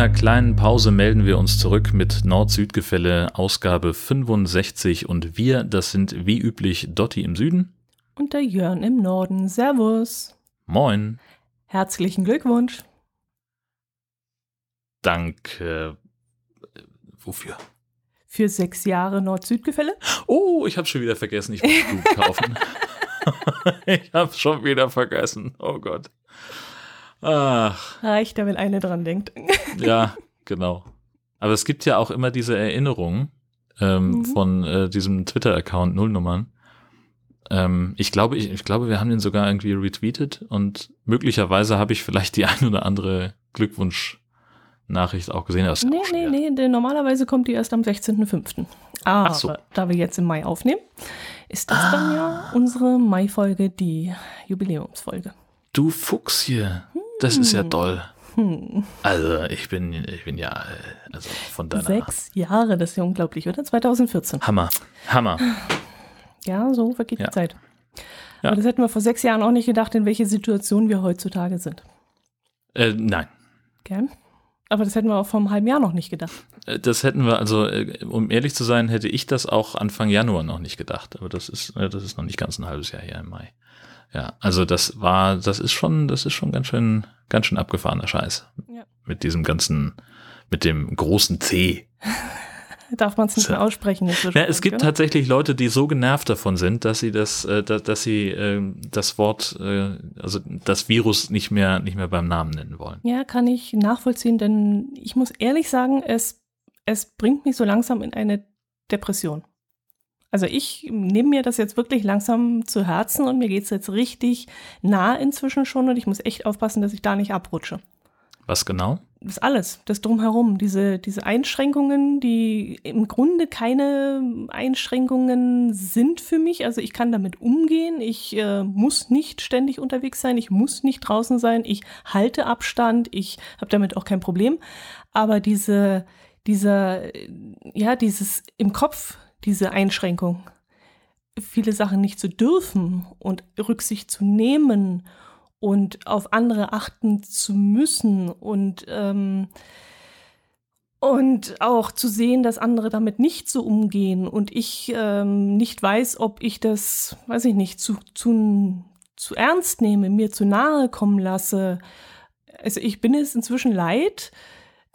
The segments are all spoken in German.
einer kleinen Pause melden wir uns zurück mit Nord-Süd-Gefälle, Ausgabe 65 und wir, das sind wie üblich Dotti im Süden. Und der Jörn im Norden. Servus. Moin. Herzlichen Glückwunsch. Danke. Wofür? Für sechs Jahre Nord-Süd-Gefälle. Oh, ich habe schon wieder vergessen, ich muss Blut kaufen. ich habe schon wieder vergessen. Oh Gott. Ach. Reicht ja, wenn eine dran denkt. ja, genau. Aber es gibt ja auch immer diese Erinnerung ähm, mhm. von äh, diesem Twitter-Account Nullnummern. Ähm, ich glaube, ich, ich glaube, wir haben den sogar irgendwie retweetet und möglicherweise habe ich vielleicht die ein oder andere Glückwunsch-Nachricht auch gesehen. Das nee, auch nee, nee, denn normalerweise kommt die erst am 16.05. Aber so. da wir jetzt im Mai aufnehmen, ist das ah. dann ja unsere Mai-Folge, die Jubiläumsfolge. Du Fuchs hier. Das ist ja hm. toll. Hm. Also ich bin, ich bin ja, äh, also von deiner. Sechs Jahre, das ist ja unglaublich, oder? 2014. Hammer, Hammer. Ja, so vergeht ja. die Zeit. Ja. Aber das hätten wir vor sechs Jahren auch nicht gedacht, in welche Situation wir heutzutage sind. Äh, nein. Gern. Aber das hätten wir auch vor einem halben Jahr noch nicht gedacht. Äh, das hätten wir, also um ehrlich zu sein, hätte ich das auch Anfang Januar noch nicht gedacht. Aber das ist, das ist noch nicht ganz ein halbes Jahr hier im Mai. Ja, also das war, das ist schon, das ist schon ganz schön, ganz schön abgefahrener Scheiß. Ja. Mit diesem ganzen, mit dem großen C. Darf man es nicht mehr aussprechen? Ja, es gibt genau. tatsächlich Leute, die so genervt davon sind, dass sie das, äh, dass, dass sie äh, das Wort, äh, also das Virus nicht mehr, nicht mehr beim Namen nennen wollen. Ja, kann ich nachvollziehen, denn ich muss ehrlich sagen, es, es bringt mich so langsam in eine Depression. Also ich nehme mir das jetzt wirklich langsam zu Herzen und mir geht es jetzt richtig nah inzwischen schon und ich muss echt aufpassen, dass ich da nicht abrutsche. Was genau? Das alles, das drumherum, diese, diese Einschränkungen, die im Grunde keine Einschränkungen sind für mich. Also ich kann damit umgehen, ich äh, muss nicht ständig unterwegs sein, ich muss nicht draußen sein, ich halte Abstand, ich habe damit auch kein Problem. Aber diese, dieser, ja, dieses im Kopf diese Einschränkung, viele Sachen nicht zu dürfen und Rücksicht zu nehmen und auf andere achten zu müssen und ähm, und auch zu sehen, dass andere damit nicht so umgehen und ich ähm, nicht weiß, ob ich das, weiß ich nicht, zu, zu, zu ernst nehme, mir zu nahe kommen lasse. Also ich bin es inzwischen leid,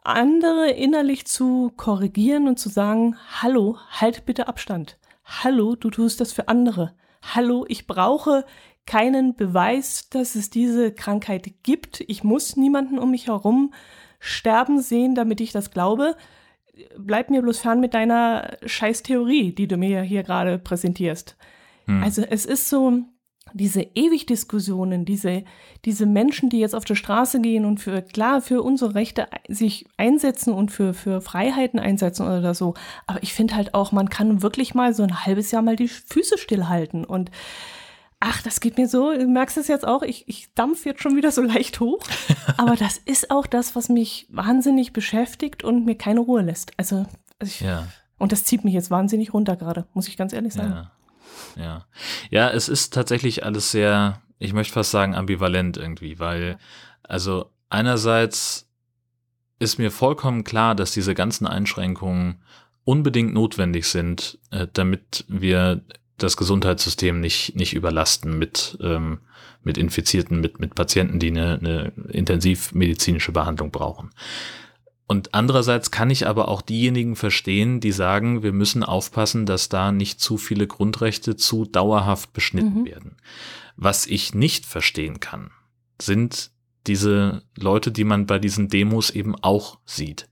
andere innerlich zu korrigieren und zu sagen, hallo, halt bitte Abstand. Hallo, du tust das für andere. Hallo, ich brauche keinen Beweis, dass es diese Krankheit gibt. Ich muss niemanden um mich herum sterben sehen, damit ich das glaube. Bleib mir bloß fern mit deiner Scheißtheorie, die du mir hier gerade präsentierst. Hm. Also es ist so, diese Ewigdiskussionen, diese, diese Menschen, die jetzt auf der Straße gehen und für, klar, für unsere Rechte sich einsetzen und für, für Freiheiten einsetzen oder so. Aber ich finde halt auch, man kann wirklich mal so ein halbes Jahr mal die Füße stillhalten und Ach, das geht mir so, du merkst es jetzt auch, ich, ich dampf jetzt schon wieder so leicht hoch. Aber das ist auch das, was mich wahnsinnig beschäftigt und mir keine Ruhe lässt. Also, ich, ja. und das zieht mich jetzt wahnsinnig runter gerade, muss ich ganz ehrlich sagen. Ja. Ja. Ja, es ist tatsächlich alles sehr, ich möchte fast sagen, ambivalent irgendwie, weil, also einerseits ist mir vollkommen klar, dass diese ganzen Einschränkungen unbedingt notwendig sind, äh, damit wir das Gesundheitssystem nicht, nicht überlasten mit, ähm, mit Infizierten, mit, mit Patienten, die eine, eine intensivmedizinische Behandlung brauchen. Und andererseits kann ich aber auch diejenigen verstehen, die sagen, wir müssen aufpassen, dass da nicht zu viele Grundrechte zu dauerhaft beschnitten mhm. werden. Was ich nicht verstehen kann, sind diese Leute, die man bei diesen Demos eben auch sieht.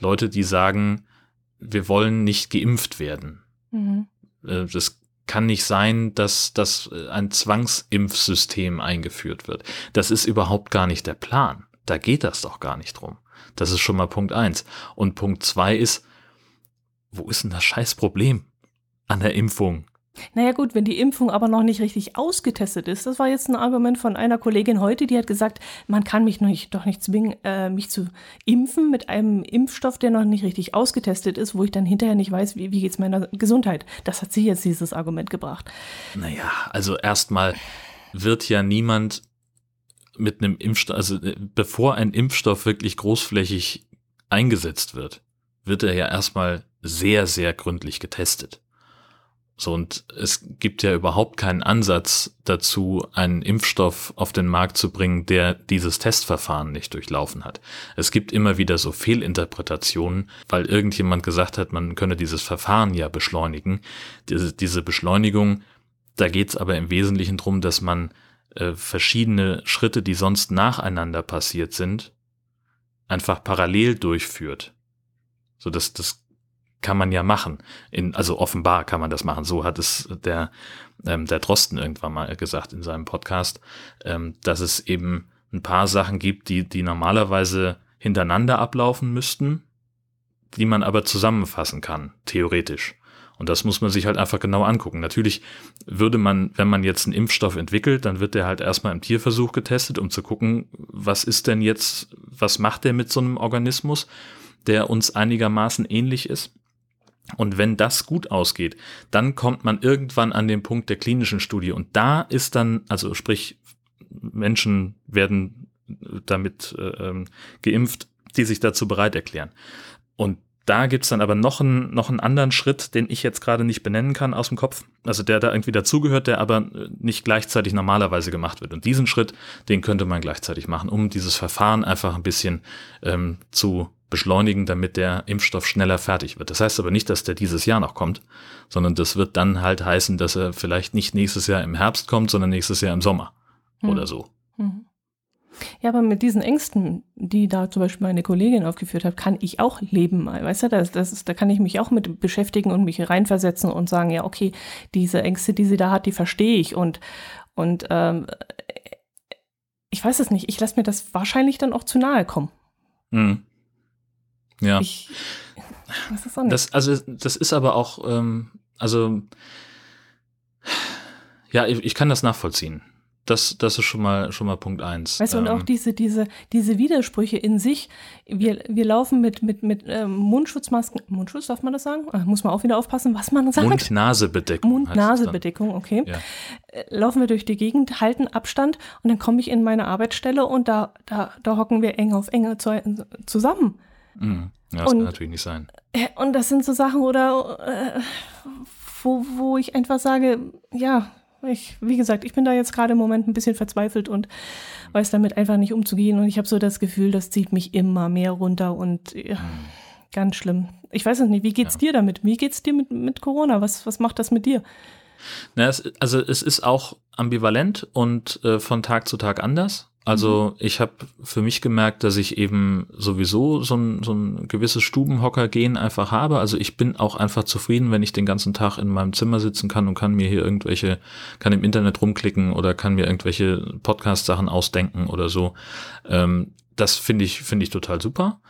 Leute, die sagen, wir wollen nicht geimpft werden. Mhm. Äh, das kann nicht sein, dass, dass ein Zwangsimpfsystem eingeführt wird. Das ist überhaupt gar nicht der Plan. Da geht das doch gar nicht drum. Das ist schon mal Punkt eins. Und Punkt zwei ist, wo ist denn das Scheißproblem an der Impfung? Naja gut, wenn die Impfung aber noch nicht richtig ausgetestet ist, das war jetzt ein Argument von einer Kollegin heute, die hat gesagt, man kann mich nicht, doch nicht zwingen, äh, mich zu impfen mit einem Impfstoff, der noch nicht richtig ausgetestet ist, wo ich dann hinterher nicht weiß, wie, wie geht es meiner Gesundheit. Das hat sie jetzt dieses Argument gebracht. Naja, also erstmal wird ja niemand mit einem Impfstoff, also äh, bevor ein Impfstoff wirklich großflächig eingesetzt wird, wird er ja erstmal sehr, sehr gründlich getestet. So, und es gibt ja überhaupt keinen Ansatz dazu, einen Impfstoff auf den Markt zu bringen, der dieses Testverfahren nicht durchlaufen hat. Es gibt immer wieder so Fehlinterpretationen, weil irgendjemand gesagt hat, man könne dieses Verfahren ja beschleunigen. Diese, diese Beschleunigung, da geht es aber im Wesentlichen drum, dass man äh, verschiedene Schritte, die sonst nacheinander passiert sind, einfach parallel durchführt. So, dass das kann man ja machen. In, also offenbar kann man das machen. So hat es der, ähm, der Drosten irgendwann mal gesagt in seinem Podcast, ähm, dass es eben ein paar Sachen gibt, die, die normalerweise hintereinander ablaufen müssten, die man aber zusammenfassen kann, theoretisch. Und das muss man sich halt einfach genau angucken. Natürlich würde man, wenn man jetzt einen Impfstoff entwickelt, dann wird der halt erstmal im Tierversuch getestet, um zu gucken, was ist denn jetzt, was macht der mit so einem Organismus, der uns einigermaßen ähnlich ist. Und wenn das gut ausgeht, dann kommt man irgendwann an den Punkt der klinischen Studie. Und da ist dann, also sprich, Menschen werden damit äh, ähm, geimpft, die sich dazu bereit erklären. Und da gibt's dann aber noch einen, noch einen anderen Schritt, den ich jetzt gerade nicht benennen kann aus dem Kopf, also der da irgendwie dazugehört, der aber nicht gleichzeitig normalerweise gemacht wird. Und diesen Schritt, den könnte man gleichzeitig machen, um dieses Verfahren einfach ein bisschen ähm, zu beschleunigen, damit der Impfstoff schneller fertig wird. Das heißt aber nicht, dass der dieses Jahr noch kommt, sondern das wird dann halt heißen, dass er vielleicht nicht nächstes Jahr im Herbst kommt, sondern nächstes Jahr im Sommer hm. oder so. Hm. Ja, aber mit diesen Ängsten, die da zum Beispiel meine Kollegin aufgeführt hat, kann ich auch leben. Weißt du, das, das ist, da kann ich mich auch mit beschäftigen und mich reinversetzen und sagen, ja, okay, diese Ängste, die sie da hat, die verstehe ich. Und, und ähm, ich weiß es nicht, ich lasse mir das wahrscheinlich dann auch zu nahe kommen. Mhm. Ja. Ich, das ist auch nicht. Das, also, das ist aber auch, ähm, also, ja, ich, ich kann das nachvollziehen. Das, das ist schon mal, schon mal Punkt eins. Weißt du, und auch ähm, diese, diese, diese Widersprüche in sich. Wir, wir laufen mit, mit, mit ähm, Mundschutzmasken. Mundschutz, darf man das sagen? Ach, muss man auch wieder aufpassen, was man sagt. Mund-Nase-Bedeckung. Mund-Nase-Bedeckung, okay. Ja. Äh, laufen wir durch die Gegend, halten Abstand und dann komme ich in meine Arbeitsstelle und da, da, da hocken wir eng auf enge zusammen. Mhm. Ja, das und, kann natürlich nicht sein. Äh, und das sind so Sachen, oder äh, wo, wo ich einfach sage, ja, ich, wie gesagt, ich bin da jetzt gerade im Moment ein bisschen verzweifelt und weiß damit einfach nicht umzugehen. Und ich habe so das Gefühl, das zieht mich immer mehr runter und ja, mhm. ganz schlimm. Ich weiß es nicht, wie geht's ja. dir damit? Wie geht's dir mit, mit Corona? Was, was macht das mit dir? Na, es, also es ist auch ambivalent und äh, von Tag zu Tag anders. Also mhm. ich habe für mich gemerkt, dass ich eben sowieso so ein, so ein gewisses Stubenhocker-Gen einfach habe. Also ich bin auch einfach zufrieden, wenn ich den ganzen Tag in meinem Zimmer sitzen kann und kann mir hier irgendwelche, kann im Internet rumklicken oder kann mir irgendwelche Podcast-Sachen ausdenken oder so. Ähm, das finde ich, finde ich total super.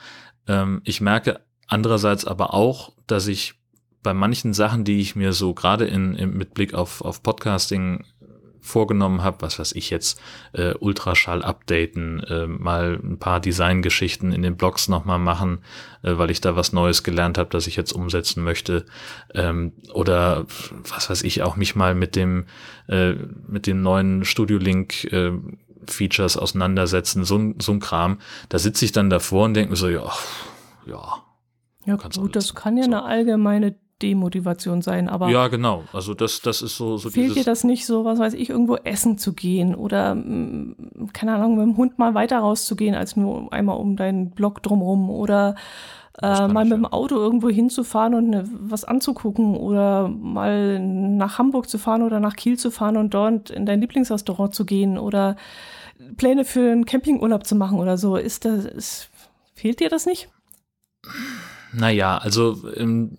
Ähm, ich merke andererseits aber auch, dass ich bei manchen Sachen, die ich mir so gerade in, in, mit Blick auf, auf Podcasting vorgenommen habe, was weiß ich jetzt, äh, Ultraschall updaten, äh, mal ein paar Designgeschichten in den Blogs nochmal machen, äh, weil ich da was Neues gelernt habe, das ich jetzt umsetzen möchte. Ähm, oder was weiß ich, auch mich mal mit dem, äh, mit dem neuen Studio Link äh, Features auseinandersetzen, so, so ein Kram. Da sitze ich dann davor und denke mir so, ja, ja. Ja, gut, das kann ja so. eine allgemeine Demotivation sein, aber. Ja, genau. Also das, das ist so, so Fehlt dir das nicht so, was weiß ich, irgendwo essen zu gehen oder, mm, keine Ahnung, mit dem Hund mal weiter rauszugehen, als nur einmal um deinen Block drumherum oder äh, mal mit dem Auto irgendwo hinzufahren und ne, was anzugucken oder mal nach Hamburg zu fahren oder nach Kiel zu fahren und dort in dein Lieblingsrestaurant zu gehen oder Pläne für einen Campingurlaub zu machen oder so. Ist das, ist, fehlt dir das nicht? Naja, also ähm,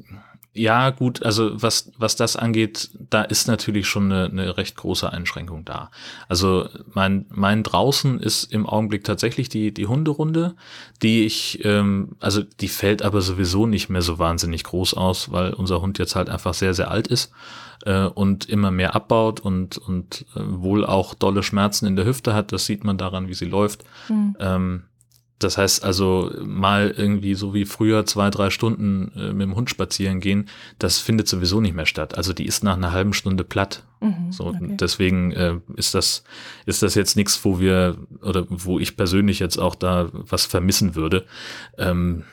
ja, gut, also was, was das angeht, da ist natürlich schon eine, eine recht große Einschränkung da. Also mein, mein draußen ist im Augenblick tatsächlich die, die Hunderunde, die ich, ähm, also die fällt aber sowieso nicht mehr so wahnsinnig groß aus, weil unser Hund jetzt halt einfach sehr, sehr alt ist äh, und immer mehr abbaut und, und äh, wohl auch dolle Schmerzen in der Hüfte hat. Das sieht man daran, wie sie läuft. Mhm. Ähm, das heißt also mal irgendwie so wie früher zwei, drei Stunden äh, mit dem Hund spazieren gehen, das findet sowieso nicht mehr statt. Also die ist nach einer halben Stunde platt. Mhm, so okay. deswegen äh, ist das ist das jetzt nichts, wo wir oder wo ich persönlich jetzt auch da was vermissen würde. Ähm,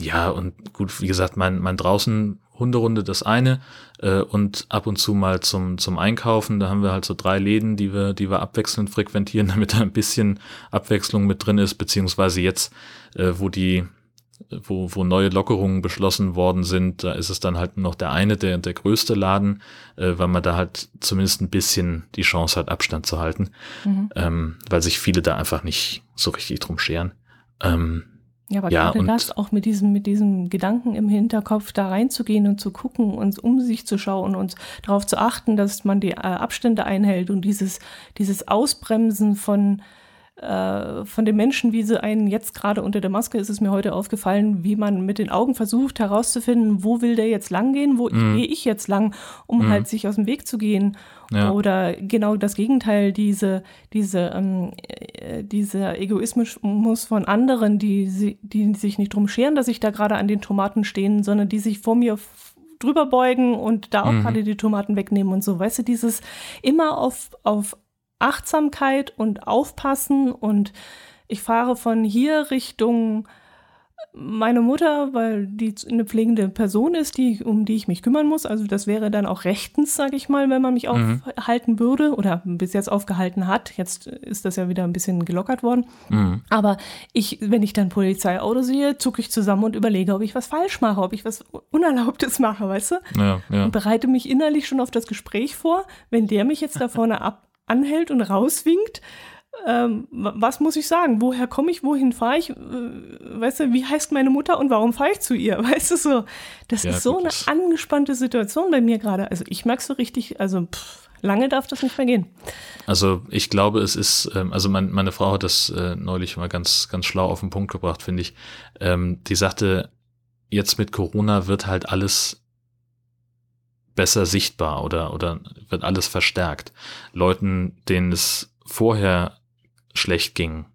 Ja, und gut, wie gesagt, mein, mein draußen Hunderunde das eine äh, und ab und zu mal zum, zum Einkaufen. Da haben wir halt so drei Läden, die wir, die wir abwechselnd frequentieren, damit da ein bisschen Abwechslung mit drin ist, beziehungsweise jetzt, äh, wo die, wo, wo neue Lockerungen beschlossen worden sind, da ist es dann halt noch der eine, der, der größte Laden, äh, weil man da halt zumindest ein bisschen die Chance hat, Abstand zu halten, mhm. ähm, weil sich viele da einfach nicht so richtig drum scheren. Ähm, ja, aber ja, gerade das auch mit diesem, mit diesem Gedanken im Hinterkopf da reinzugehen und zu gucken und um sich zu schauen und darauf zu achten, dass man die äh, Abstände einhält und dieses, dieses Ausbremsen von, äh, von den Menschen, wie sie einen jetzt gerade unter der Maske ist es mir heute aufgefallen, wie man mit den Augen versucht herauszufinden, wo will der jetzt lang gehen, wo mm. gehe ich jetzt lang, um mm. halt sich aus dem Weg zu gehen. Ja. Oder genau das Gegenteil, diese, diese, ähm, äh, dieser Egoismus von anderen, die, die sich nicht drum scheren, dass ich da gerade an den Tomaten stehen, sondern die sich vor mir drüber beugen und da auch mhm. gerade die Tomaten wegnehmen und so. Weißt du, dieses immer auf, auf Achtsamkeit und Aufpassen und ich fahre von hier Richtung meine Mutter, weil die eine pflegende Person ist, die, um die ich mich kümmern muss. Also das wäre dann auch rechtens, sage ich mal, wenn man mich mhm. aufhalten würde oder bis jetzt aufgehalten hat. Jetzt ist das ja wieder ein bisschen gelockert worden. Mhm. Aber ich, wenn ich dann Polizeiauto sehe, zucke ich zusammen und überlege, ob ich was falsch mache, ob ich was Unerlaubtes mache, weißt du? Ja, ja. Und bereite mich innerlich schon auf das Gespräch vor. Wenn der mich jetzt da vorne ab anhält und rauswinkt, ähm, was muss ich sagen? Woher komme ich? Wohin fahre ich? Äh, weißt du, wie heißt meine Mutter und warum fahre ich zu ihr? Weißt du so? Das ja, ist so eine angespannte Situation bei mir gerade. Also ich merke so richtig, also pff, lange darf das nicht mehr gehen. Also ich glaube, es ist, ähm, also mein, meine Frau hat das äh, neulich mal ganz, ganz schlau auf den Punkt gebracht, finde ich. Ähm, die sagte, jetzt mit Corona wird halt alles besser sichtbar oder, oder wird alles verstärkt. Leuten, denen es vorher schlecht ging,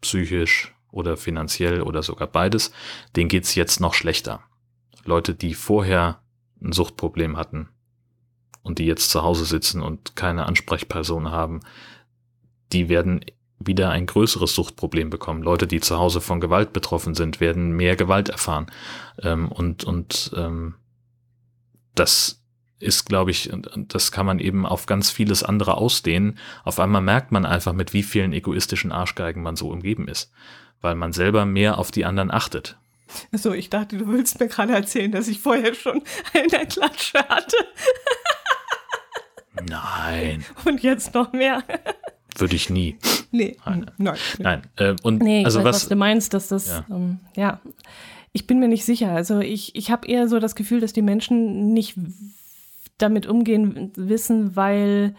psychisch oder finanziell oder sogar beides, denen geht's jetzt noch schlechter. Leute, die vorher ein Suchtproblem hatten und die jetzt zu Hause sitzen und keine Ansprechperson haben, die werden wieder ein größeres Suchtproblem bekommen. Leute, die zu Hause von Gewalt betroffen sind, werden mehr Gewalt erfahren. Ähm, und und ähm, das ist, glaube ich, das kann man eben auf ganz vieles andere ausdehnen. Auf einmal merkt man einfach, mit wie vielen egoistischen Arschgeigen man so umgeben ist, weil man selber mehr auf die anderen achtet. So, ich dachte, du willst mir gerade erzählen, dass ich vorher schon eine Klatsche hatte. Nein. Und jetzt noch mehr. Würde ich nie. Nee, nein. Nein. nein. Äh, und nee, also weiß, was, was, du meinst, dass das, ja. Ähm, ja. Ich bin mir nicht sicher. Also ich, ich habe eher so das Gefühl, dass die Menschen nicht damit umgehen wissen, weil,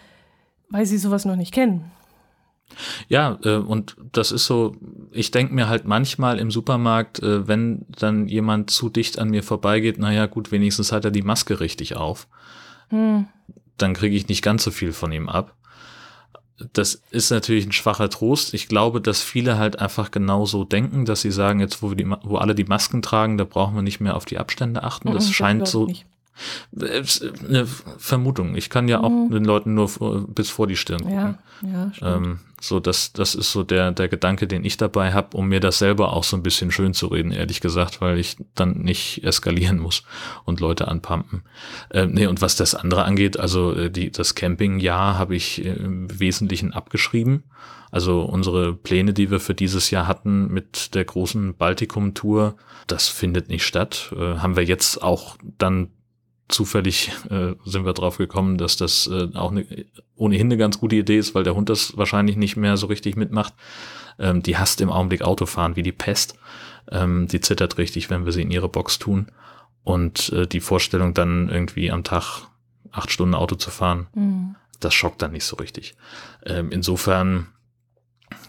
weil sie sowas noch nicht kennen. Ja, äh, und das ist so, ich denke mir halt manchmal im Supermarkt, äh, wenn dann jemand zu dicht an mir vorbeigeht, naja gut, wenigstens hat er die Maske richtig auf. Hm. Dann kriege ich nicht ganz so viel von ihm ab. Das ist natürlich ein schwacher Trost. Ich glaube, dass viele halt einfach genauso denken, dass sie sagen, jetzt wo, wir die, wo alle die Masken tragen, da brauchen wir nicht mehr auf die Abstände achten. Das, das scheint so, nicht. Eine Vermutung. Ich kann ja auch mhm. den Leuten nur bis vor die Stirn gucken. Ja, ja, ähm, so, das, das ist so der, der Gedanke, den ich dabei habe, um mir das selber auch so ein bisschen schön zu reden, ehrlich gesagt, weil ich dann nicht eskalieren muss und Leute anpumpen. Ähm, nee, und was das andere angeht, also äh, die, das Campingjahr habe ich im Wesentlichen abgeschrieben. Also unsere Pläne, die wir für dieses Jahr hatten mit der großen Baltikum-Tour, das findet nicht statt. Äh, haben wir jetzt auch dann zufällig äh, sind wir drauf gekommen, dass das äh, auch ne, ohnehin eine ganz gute Idee ist, weil der Hund das wahrscheinlich nicht mehr so richtig mitmacht. Ähm, die hasst im Augenblick Autofahren wie die Pest. Ähm, die zittert richtig, wenn wir sie in ihre Box tun. Und äh, die Vorstellung dann irgendwie am Tag acht Stunden Auto zu fahren, mhm. das schockt dann nicht so richtig. Ähm, insofern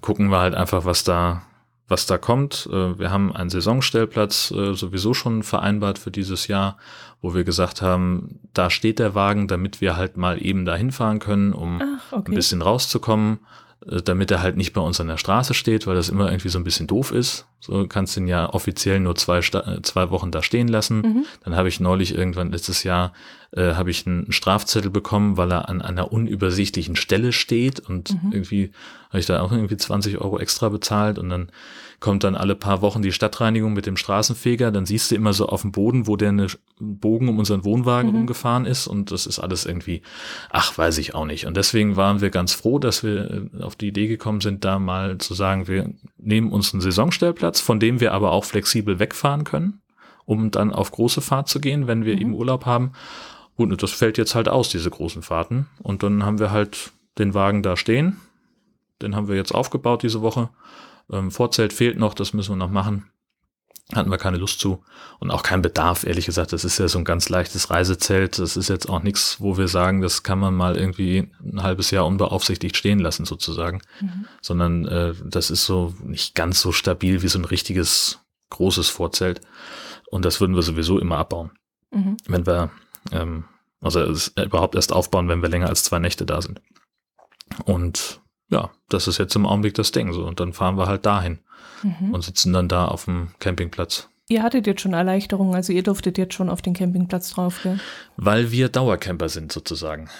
gucken wir halt einfach, was da was da kommt. Äh, wir haben einen Saisonstellplatz äh, sowieso schon vereinbart für dieses Jahr, wo wir gesagt haben, da steht der Wagen, damit wir halt mal eben dahin fahren können, um Ach, okay. ein bisschen rauszukommen, äh, damit er halt nicht bei uns an der Straße steht, weil das immer irgendwie so ein bisschen doof ist. So kannst du ihn ja offiziell nur zwei, äh, zwei Wochen da stehen lassen. Mhm. Dann habe ich neulich irgendwann letztes Jahr äh, habe ich einen Strafzettel bekommen, weil er an einer unübersichtlichen Stelle steht und mhm. irgendwie habe ich da auch irgendwie 20 Euro extra bezahlt und dann kommt dann alle paar Wochen die Stadtreinigung mit dem Straßenfeger, dann siehst du immer so auf dem Boden, wo der eine Bogen um unseren Wohnwagen mhm. rumgefahren ist und das ist alles irgendwie, ach, weiß ich auch nicht. Und deswegen waren wir ganz froh, dass wir äh, auf die Idee gekommen sind, da mal zu sagen, wir nehmen uns einen Saisonstellplatz, von dem wir aber auch flexibel wegfahren können, um dann auf große Fahrt zu gehen, wenn wir mhm. eben Urlaub haben. Gut, und das fällt jetzt halt aus, diese großen Fahrten. Und dann haben wir halt den Wagen da stehen. Den haben wir jetzt aufgebaut diese Woche ähm, Vorzelt fehlt noch, das müssen wir noch machen. Hatten wir keine Lust zu und auch keinen Bedarf, ehrlich gesagt. Das ist ja so ein ganz leichtes Reisezelt. Das ist jetzt auch nichts, wo wir sagen, das kann man mal irgendwie ein halbes Jahr unbeaufsichtigt stehen lassen, sozusagen. Mhm. Sondern äh, das ist so nicht ganz so stabil wie so ein richtiges großes Vorzelt. Und das würden wir sowieso immer abbauen. Mhm. Wenn wir, ähm, also überhaupt erst aufbauen, wenn wir länger als zwei Nächte da sind. Und ja, das ist jetzt im Augenblick das Ding so. Und dann fahren wir halt dahin mhm. und sitzen dann da auf dem Campingplatz. Ihr hattet jetzt schon Erleichterungen, also ihr durftet jetzt schon auf den Campingplatz drauf, gell? Weil wir Dauercamper sind sozusagen.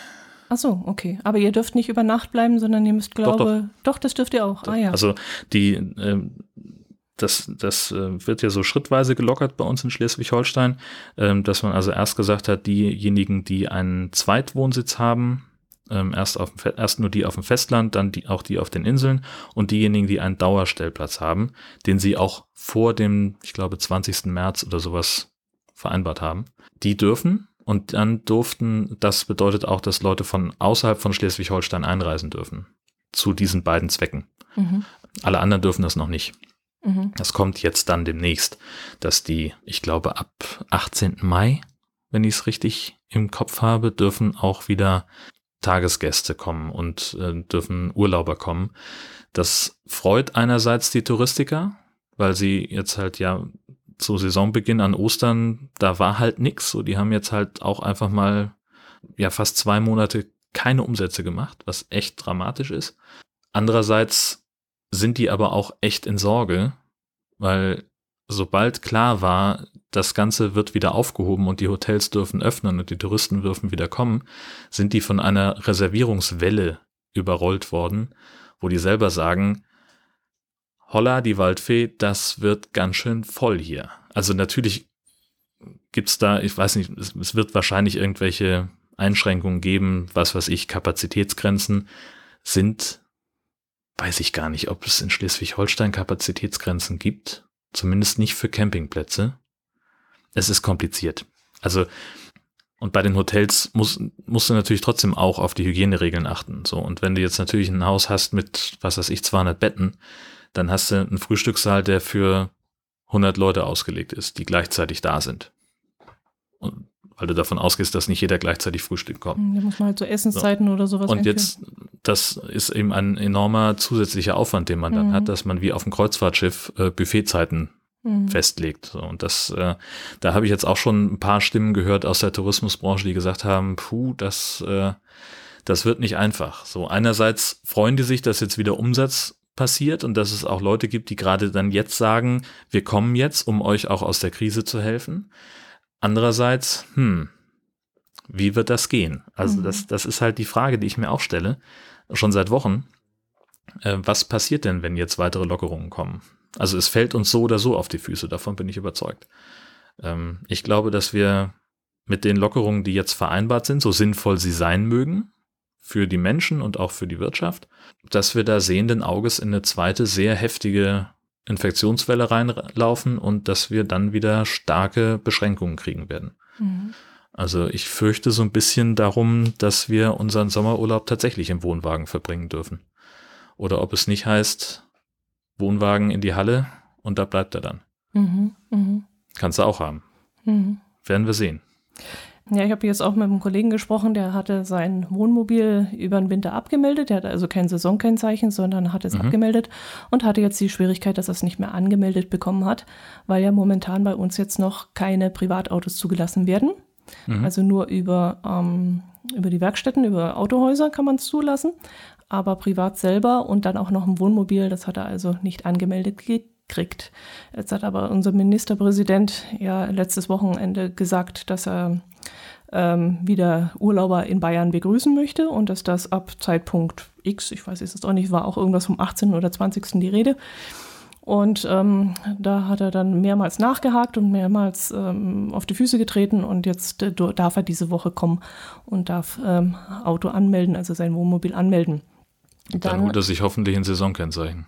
Ach so, okay. Aber ihr dürft nicht über Nacht bleiben, sondern ihr müsst, glaube, doch, doch. doch das dürft ihr auch. Ah ja. Also die, äh, das, das äh, wird ja so schrittweise gelockert bei uns in Schleswig-Holstein, äh, dass man also erst gesagt hat, diejenigen, die einen Zweitwohnsitz haben, ähm, erst, auf dem, erst nur die auf dem Festland, dann die, auch die auf den Inseln und diejenigen, die einen Dauerstellplatz haben, den sie auch vor dem, ich glaube, 20. März oder sowas vereinbart haben. Die dürfen und dann durften, das bedeutet auch, dass Leute von außerhalb von Schleswig-Holstein einreisen dürfen. Zu diesen beiden Zwecken. Mhm. Alle anderen dürfen das noch nicht. Mhm. Das kommt jetzt dann demnächst, dass die, ich glaube, ab 18. Mai, wenn ich es richtig im Kopf habe, dürfen auch wieder Tagesgäste kommen und äh, dürfen Urlauber kommen. Das freut einerseits die Touristiker, weil sie jetzt halt ja zu Saisonbeginn an Ostern, da war halt nix. So, die haben jetzt halt auch einfach mal ja fast zwei Monate keine Umsätze gemacht, was echt dramatisch ist. Andererseits sind die aber auch echt in Sorge, weil sobald klar war, das Ganze wird wieder aufgehoben und die Hotels dürfen öffnen und die Touristen dürfen wieder kommen, sind die von einer Reservierungswelle überrollt worden, wo die selber sagen, holla, die Waldfee, das wird ganz schön voll hier. Also natürlich gibt's da, ich weiß nicht, es, es wird wahrscheinlich irgendwelche Einschränkungen geben, was weiß ich, Kapazitätsgrenzen sind, weiß ich gar nicht, ob es in Schleswig-Holstein Kapazitätsgrenzen gibt Zumindest nicht für Campingplätze. Es ist kompliziert. Also, und bei den Hotels muss, musst du natürlich trotzdem auch auf die Hygieneregeln achten. So, und wenn du jetzt natürlich ein Haus hast mit, was weiß ich, 200 Betten, dann hast du einen Frühstückssaal, der für 100 Leute ausgelegt ist, die gleichzeitig da sind. Und weil du davon ausgehst, dass nicht jeder gleichzeitig frühstücken kommt. Da muss man halt so Essenszeiten so. oder sowas Und jetzt, das ist eben ein enormer zusätzlicher Aufwand, den man dann mhm. hat, dass man wie auf dem Kreuzfahrtschiff äh, Buffetzeiten mhm. festlegt. So, und das, äh, da habe ich jetzt auch schon ein paar Stimmen gehört aus der Tourismusbranche, die gesagt haben, puh, das, äh, das wird nicht einfach. So, einerseits freuen die sich, dass jetzt wieder Umsatz passiert und dass es auch Leute gibt, die gerade dann jetzt sagen, wir kommen jetzt, um euch auch aus der Krise zu helfen. Andererseits, hm, wie wird das gehen? Also mhm. das, das ist halt die Frage, die ich mir auch stelle, schon seit Wochen. Äh, was passiert denn, wenn jetzt weitere Lockerungen kommen? Also es fällt uns so oder so auf die Füße, davon bin ich überzeugt. Ähm, ich glaube, dass wir mit den Lockerungen, die jetzt vereinbart sind, so sinnvoll sie sein mögen, für die Menschen und auch für die Wirtschaft, dass wir da sehenden Auges in eine zweite sehr heftige Infektionswelle reinlaufen und dass wir dann wieder starke Beschränkungen kriegen werden. Mhm. Also ich fürchte so ein bisschen darum, dass wir unseren Sommerurlaub tatsächlich im Wohnwagen verbringen dürfen. Oder ob es nicht heißt, Wohnwagen in die Halle und da bleibt er dann. Mhm, mh. Kannst du auch haben. Mhm. Werden wir sehen. Ja, ich habe jetzt auch mit einem Kollegen gesprochen, der hatte sein Wohnmobil über den Winter abgemeldet. Der hatte also kein Saisonkennzeichen, sondern hat es mhm. abgemeldet und hatte jetzt die Schwierigkeit, dass er es nicht mehr angemeldet bekommen hat, weil ja momentan bei uns jetzt noch keine Privatautos zugelassen werden. Mhm. Also nur über, ähm, über die Werkstätten, über Autohäuser kann man es zulassen, aber privat selber und dann auch noch ein Wohnmobil, das hat er also nicht angemeldet kriegt. Jetzt hat aber unser Ministerpräsident ja letztes Wochenende gesagt, dass er ähm, wieder Urlauber in Bayern begrüßen möchte und dass das ab Zeitpunkt X, ich weiß es auch nicht, war auch irgendwas vom 18. oder 20. die Rede. Und ähm, da hat er dann mehrmals nachgehakt und mehrmals ähm, auf die Füße getreten und jetzt äh, darf er diese Woche kommen und darf ähm, Auto anmelden, also sein Wohnmobil anmelden. Dann, dann holt er sich hoffentlich ein Saisonkennzeichen.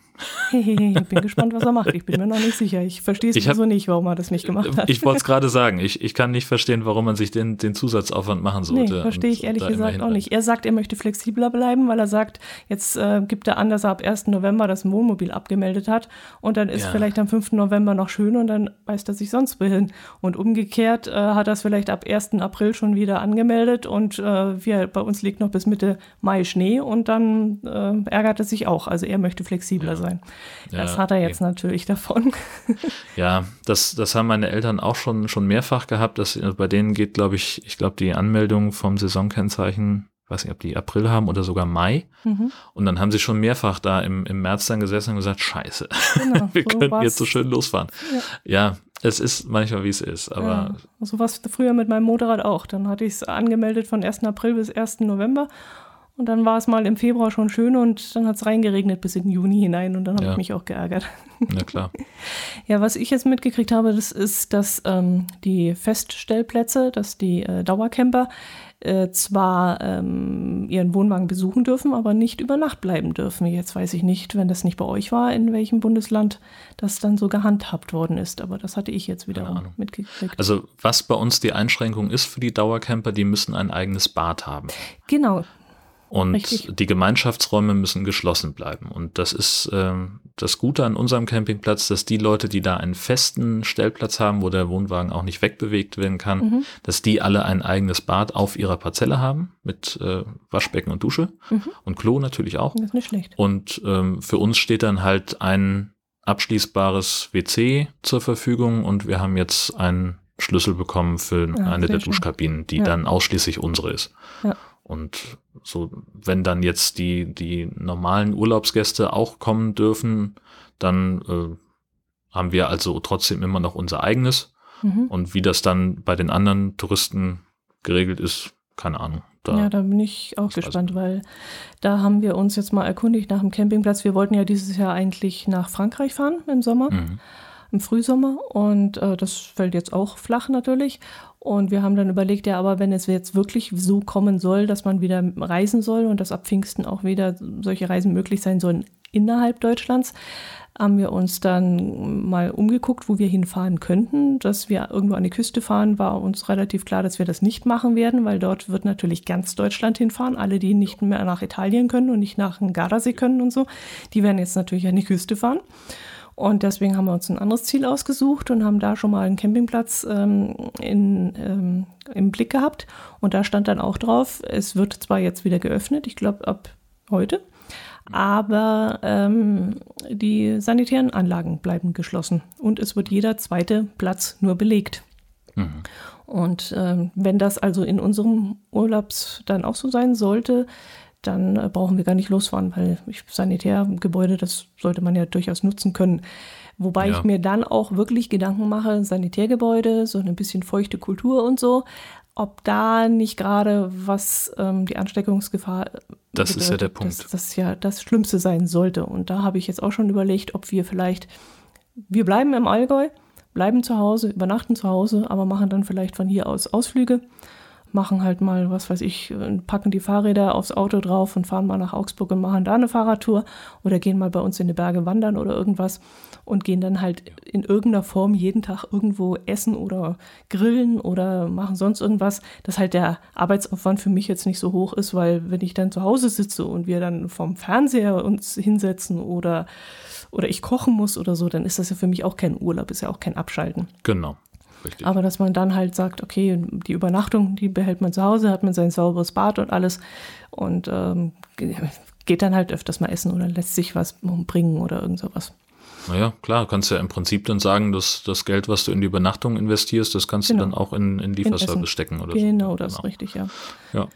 Ich bin gespannt, was er macht. Ich bin mir noch nicht sicher. Ich verstehe es so nicht, warum er das nicht gemacht hat. Ich wollte es gerade sagen. Ich, ich kann nicht verstehen, warum man sich den, den Zusatzaufwand machen sollte. Nee, verstehe ich ehrlich gesagt auch nicht. Er sagt, er möchte flexibler bleiben, weil er sagt, jetzt äh, gibt er an, dass er ab 1. November das Wohnmobil abgemeldet hat und dann ist ja. vielleicht am 5. November noch schön und dann weist er sich sonst wohin. Und umgekehrt äh, hat er es vielleicht ab 1. April schon wieder angemeldet und äh, wir, bei uns liegt noch bis Mitte Mai Schnee und dann äh, ärgert er sich auch. Also er möchte flexibler ja. sein. Das ja, hat er jetzt okay. natürlich davon. Ja, das, das haben meine Eltern auch schon, schon mehrfach gehabt. Dass, bei denen geht, glaube ich, ich glaube, die Anmeldung vom Saisonkennzeichen weiß nicht, ob die April haben oder sogar Mai. Mhm. Und dann haben sie schon mehrfach da im, im März dann gesessen und gesagt, scheiße, genau, wir so können jetzt so schön losfahren. Ja. ja. es ist manchmal, wie es ist, aber. Ja, so war es früher mit meinem Motorrad auch. Dann hatte ich es angemeldet von 1. April bis 1. November und dann war es mal im Februar schon schön und dann hat es reingeregnet bis in den Juni hinein und dann habe ja. ich mich auch geärgert. Na klar. ja, was ich jetzt mitgekriegt habe, das ist, dass ähm, die Feststellplätze, dass die äh, Dauercamper äh, zwar ähm, ihren Wohnwagen besuchen dürfen, aber nicht über Nacht bleiben dürfen. Jetzt weiß ich nicht, wenn das nicht bei euch war, in welchem Bundesland das dann so gehandhabt worden ist. Aber das hatte ich jetzt wieder mitgekriegt. Also was bei uns die Einschränkung ist für die Dauercamper, die müssen ein eigenes Bad haben. Genau, und Richtig. die Gemeinschaftsräume müssen geschlossen bleiben. Und das ist ähm, das Gute an unserem Campingplatz, dass die Leute, die da einen festen Stellplatz haben, wo der Wohnwagen auch nicht wegbewegt werden kann, mhm. dass die alle ein eigenes Bad auf ihrer Parzelle haben mit äh, Waschbecken und Dusche mhm. und Klo natürlich auch. Das ist nicht schlecht. Und ähm, für uns steht dann halt ein abschließbares WC zur Verfügung und wir haben jetzt einen Schlüssel bekommen für ja, eine der schön. Duschkabinen, die ja. dann ausschließlich unsere ist. Ja. Und so, wenn dann jetzt die, die normalen Urlaubsgäste auch kommen dürfen, dann äh, haben wir also trotzdem immer noch unser eigenes. Mhm. Und wie das dann bei den anderen Touristen geregelt ist, keine Ahnung. Da ja, da bin ich auch gespannt, weil da haben wir uns jetzt mal erkundigt nach dem Campingplatz. Wir wollten ja dieses Jahr eigentlich nach Frankreich fahren im Sommer. Mhm im Frühsommer und äh, das fällt jetzt auch flach natürlich. Und wir haben dann überlegt, ja, aber wenn es jetzt wirklich so kommen soll, dass man wieder reisen soll und dass ab Pfingsten auch wieder solche Reisen möglich sein sollen innerhalb Deutschlands, haben wir uns dann mal umgeguckt, wo wir hinfahren könnten. Dass wir irgendwo an die Küste fahren, war uns relativ klar, dass wir das nicht machen werden, weil dort wird natürlich ganz Deutschland hinfahren. Alle, die nicht mehr nach Italien können und nicht nach dem Gardasee können und so, die werden jetzt natürlich an die Küste fahren. Und deswegen haben wir uns ein anderes Ziel ausgesucht und haben da schon mal einen Campingplatz ähm, in, ähm, im Blick gehabt. Und da stand dann auch drauf, es wird zwar jetzt wieder geöffnet, ich glaube ab heute, aber ähm, die sanitären Anlagen bleiben geschlossen und es wird jeder zweite Platz nur belegt. Mhm. Und ähm, wenn das also in unserem Urlaubs dann auch so sein sollte, dann äh, brauchen wir gar nicht losfahren, weil ich, Sanitärgebäude, das sollte man ja durchaus nutzen können. Wobei ja. ich mir dann auch wirklich Gedanken mache, Sanitärgebäude, so ein bisschen feuchte Kultur und so, ob da nicht gerade was ähm, die Ansteckungsgefahr. Das bedeutet, ist ja der Punkt. Dass das ja das Schlimmste sein sollte. Und da habe ich jetzt auch schon überlegt, ob wir vielleicht, wir bleiben im Allgäu, bleiben zu Hause, übernachten zu Hause, aber machen dann vielleicht von hier aus Ausflüge machen halt mal, was weiß ich, packen die Fahrräder aufs Auto drauf und fahren mal nach Augsburg und machen da eine Fahrradtour oder gehen mal bei uns in die Berge wandern oder irgendwas und gehen dann halt in irgendeiner Form jeden Tag irgendwo essen oder grillen oder machen sonst irgendwas, dass halt der Arbeitsaufwand für mich jetzt nicht so hoch ist, weil wenn ich dann zu Hause sitze und wir dann vom Fernseher uns hinsetzen oder oder ich kochen muss oder so, dann ist das ja für mich auch kein Urlaub, ist ja auch kein Abschalten. Genau. Richtig. Aber dass man dann halt sagt, okay, die Übernachtung, die behält man zu Hause, hat man sein sauberes Bad und alles und ähm, geht dann halt öfters mal essen oder lässt sich was bringen oder irgend sowas. Naja, klar, kannst ja im Prinzip dann sagen, dass das Geld, was du in die Übernachtung investierst, das kannst genau. du dann auch in, in Lieferservice stecken oder genau, so. das genau. ist richtig, ja. Ja.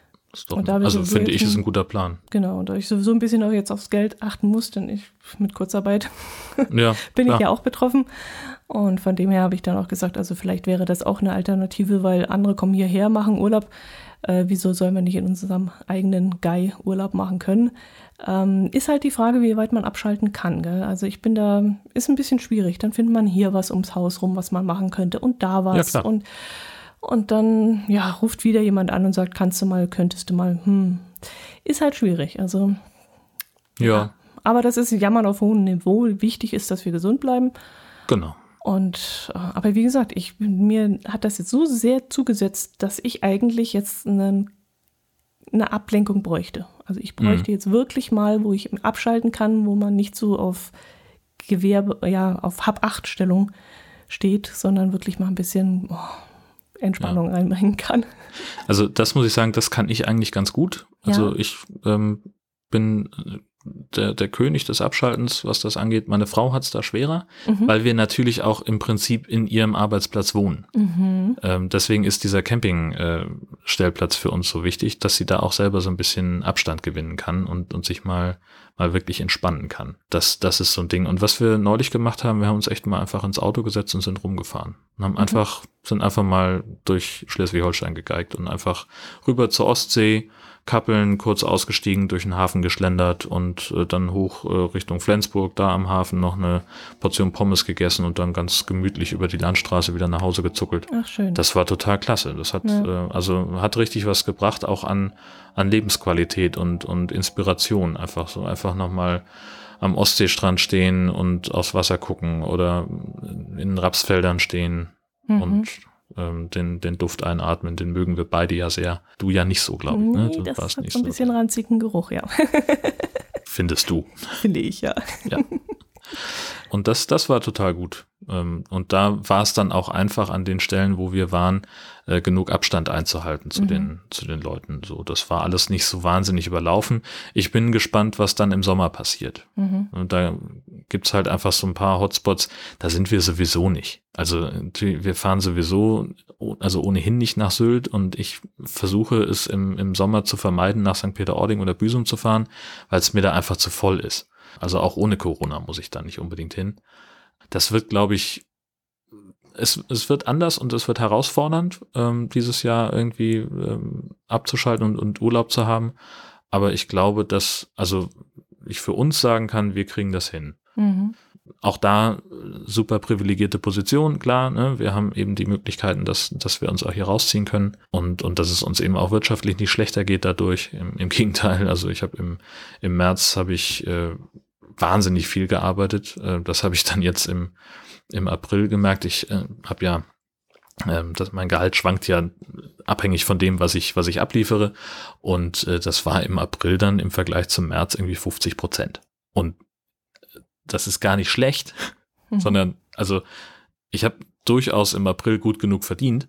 Doch, also finde ich, ist ein guter Plan. Genau, und da ich sowieso ein bisschen auch jetzt aufs Geld achten muss, denn ich mit Kurzarbeit ja, bin ich ja auch betroffen. Und von dem her habe ich dann auch gesagt, also vielleicht wäre das auch eine Alternative, weil andere kommen hierher, machen Urlaub. Äh, wieso sollen wir nicht in unserem eigenen Guy Urlaub machen können? Ähm, ist halt die Frage, wie weit man abschalten kann. Gell? Also ich bin da, ist ein bisschen schwierig. Dann findet man hier was ums Haus rum, was man machen könnte und da was. Ja, und, und dann, ja, ruft wieder jemand an und sagt, kannst du mal, könntest du mal, hm. Ist halt schwierig. Also. ja. ja. Aber das ist Jammern auf hohem Niveau. Wichtig ist, dass wir gesund bleiben. Genau. Und äh, aber wie gesagt, ich mir hat das jetzt so sehr zugesetzt, dass ich eigentlich jetzt eine, eine Ablenkung bräuchte. Also ich bräuchte mhm. jetzt wirklich mal, wo ich abschalten kann, wo man nicht so auf Gewerbe, ja, auf Hab-Acht-Stellung steht, sondern wirklich mal ein bisschen oh, Entspannung ja. reinbringen kann. Also das muss ich sagen, das kann ich eigentlich ganz gut. Also ja. ich ähm, bin der, der König des Abschaltens, was das angeht. Meine Frau hat es da schwerer, mhm. weil wir natürlich auch im Prinzip in ihrem Arbeitsplatz wohnen. Mhm. Ähm, deswegen ist dieser Campingstellplatz äh, für uns so wichtig, dass sie da auch selber so ein bisschen Abstand gewinnen kann und, und sich mal, mal wirklich entspannen kann. Das, das ist so ein Ding. Und was wir neulich gemacht haben, wir haben uns echt mal einfach ins Auto gesetzt und sind rumgefahren. Und haben mhm. einfach, sind einfach mal durch Schleswig-Holstein gegeigt und einfach rüber zur Ostsee, Kappeln kurz ausgestiegen, durch den Hafen geschlendert und äh, dann hoch äh, Richtung Flensburg, da am Hafen noch eine Portion Pommes gegessen und dann ganz gemütlich über die Landstraße wieder nach Hause gezuckelt. Ach schön. Das war total klasse. Das hat ja. äh, also hat richtig was gebracht, auch an an Lebensqualität und und Inspiration. Einfach so einfach nochmal am Ostseestrand stehen und aufs Wasser gucken oder in Rapsfeldern stehen mhm. und ähm, den, den Duft einatmen, den mögen wir beide ja sehr. Du ja nicht so, glaube ich. Ne? Du das hat so ein bisschen so. ranzigen Geruch, ja. Findest du? Finde ich, ja. Ja. Und das, das war total gut. Ähm, und da war es dann auch einfach an den Stellen, wo wir waren, äh, genug Abstand einzuhalten zu mhm. den, zu den Leuten. So, das war alles nicht so wahnsinnig überlaufen. Ich bin gespannt, was dann im Sommer passiert. Mhm. Und da gibt's halt einfach so ein paar Hotspots, da sind wir sowieso nicht. Also wir fahren sowieso, also ohnehin nicht nach Sylt und ich versuche es im, im Sommer zu vermeiden, nach St. Peter-Ording oder Büsum zu fahren, weil es mir da einfach zu voll ist. Also auch ohne Corona muss ich da nicht unbedingt hin. Das wird, glaube ich, es, es wird anders und es wird herausfordernd, ähm, dieses Jahr irgendwie ähm, abzuschalten und, und Urlaub zu haben. Aber ich glaube, dass, also ich für uns sagen kann, wir kriegen das hin. Mhm. Auch da super privilegierte Position, klar. Ne? Wir haben eben die Möglichkeiten, dass, dass wir uns auch hier rausziehen können und, und dass es uns eben auch wirtschaftlich nicht schlechter geht dadurch. Im, im Gegenteil, also ich habe im, im März habe ich äh, wahnsinnig viel gearbeitet. Äh, das habe ich dann jetzt im, im April gemerkt. Ich äh, habe ja, äh, das, mein Gehalt schwankt ja abhängig von dem, was ich, was ich abliefere. Und äh, das war im April dann im Vergleich zum März irgendwie 50 Prozent. Und das ist gar nicht schlecht, mhm. sondern also ich habe durchaus im April gut genug verdient,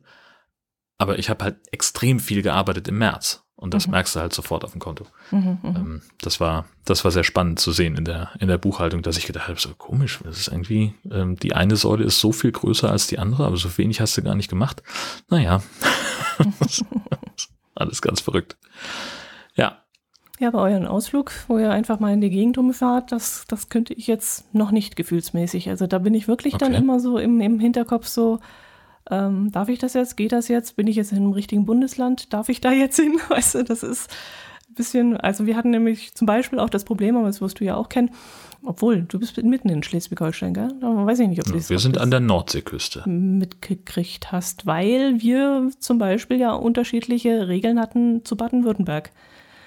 aber ich habe halt extrem viel gearbeitet im März. Und das mhm. merkst du halt sofort auf dem Konto. Mhm, mhm, ähm, das war, das war sehr spannend zu sehen in der, in der Buchhaltung, dass ich gedacht habe, so komisch, das ist irgendwie, ähm, die eine Säule ist so viel größer als die andere, aber so wenig hast du gar nicht gemacht. Naja, alles ganz verrückt. Ja. Ja, bei euren Ausflug, wo ihr einfach mal in die Gegend rumfahrt, das, das könnte ich jetzt noch nicht gefühlsmäßig. Also da bin ich wirklich okay. dann immer so im, im Hinterkopf so, ähm, darf ich das jetzt? Geht das jetzt? Bin ich jetzt in einem richtigen Bundesland? Darf ich da jetzt hin? Weißt du, das ist ein bisschen, also wir hatten nämlich zum Beispiel auch das Problem, aber das wirst du ja auch kennen, obwohl, du bist mitten in Schleswig-Holstein, gell? Da weiß ich nicht, ob du das Wir sind an der Nordseeküste. Mitgekriegt hast, weil wir zum Beispiel ja unterschiedliche Regeln hatten zu Baden-Württemberg.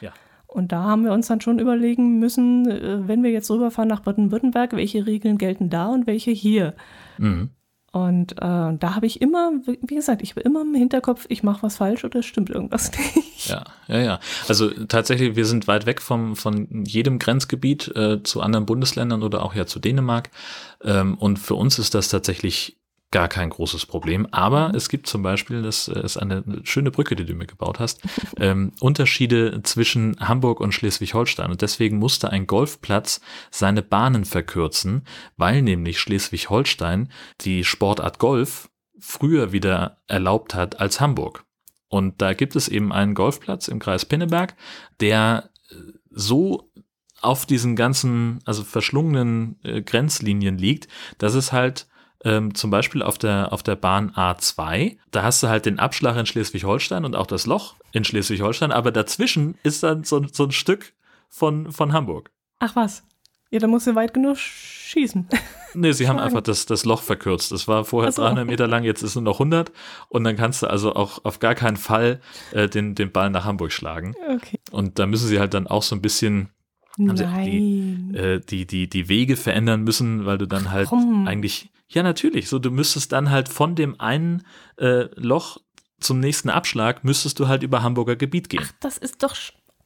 Ja. Und da haben wir uns dann schon überlegen müssen, äh, wenn wir jetzt rüberfahren nach Baden-Württemberg, welche Regeln gelten da und welche hier? Mhm. Und äh, da habe ich immer, wie gesagt, ich habe immer im Hinterkopf, ich mache was falsch oder stimmt irgendwas nicht. Ja, ja, ja. Also tatsächlich, wir sind weit weg vom, von jedem Grenzgebiet äh, zu anderen Bundesländern oder auch ja zu Dänemark. Ähm, und für uns ist das tatsächlich gar kein großes Problem. Aber es gibt zum Beispiel, das ist eine schöne Brücke, die du mir gebaut hast, ähm, Unterschiede zwischen Hamburg und Schleswig-Holstein. Und deswegen musste ein Golfplatz seine Bahnen verkürzen, weil nämlich Schleswig-Holstein die Sportart Golf früher wieder erlaubt hat als Hamburg. Und da gibt es eben einen Golfplatz im Kreis Pinneberg, der äh, so auf diesen ganzen, also verschlungenen äh, Grenzlinien liegt, dass es halt ähm, zum Beispiel auf der, auf der Bahn A2, da hast du halt den Abschlag in Schleswig-Holstein und auch das Loch in Schleswig-Holstein, aber dazwischen ist dann so, so ein Stück von, von Hamburg. Ach was. Ja, da musst du weit genug schießen. Nee, sie haben einfach das, das Loch verkürzt. Das war vorher so. 300 Meter lang, jetzt ist es nur noch 100. Und dann kannst du also auch auf gar keinen Fall äh, den, den Ball nach Hamburg schlagen. Okay. Und da müssen sie halt dann auch so ein bisschen haben sie auch die, äh, die, die, die Wege verändern müssen, weil du dann halt Warum? eigentlich, ja natürlich, so du müsstest dann halt von dem einen äh, Loch zum nächsten Abschlag müsstest du halt über Hamburger Gebiet gehen. Ach, das ist doch,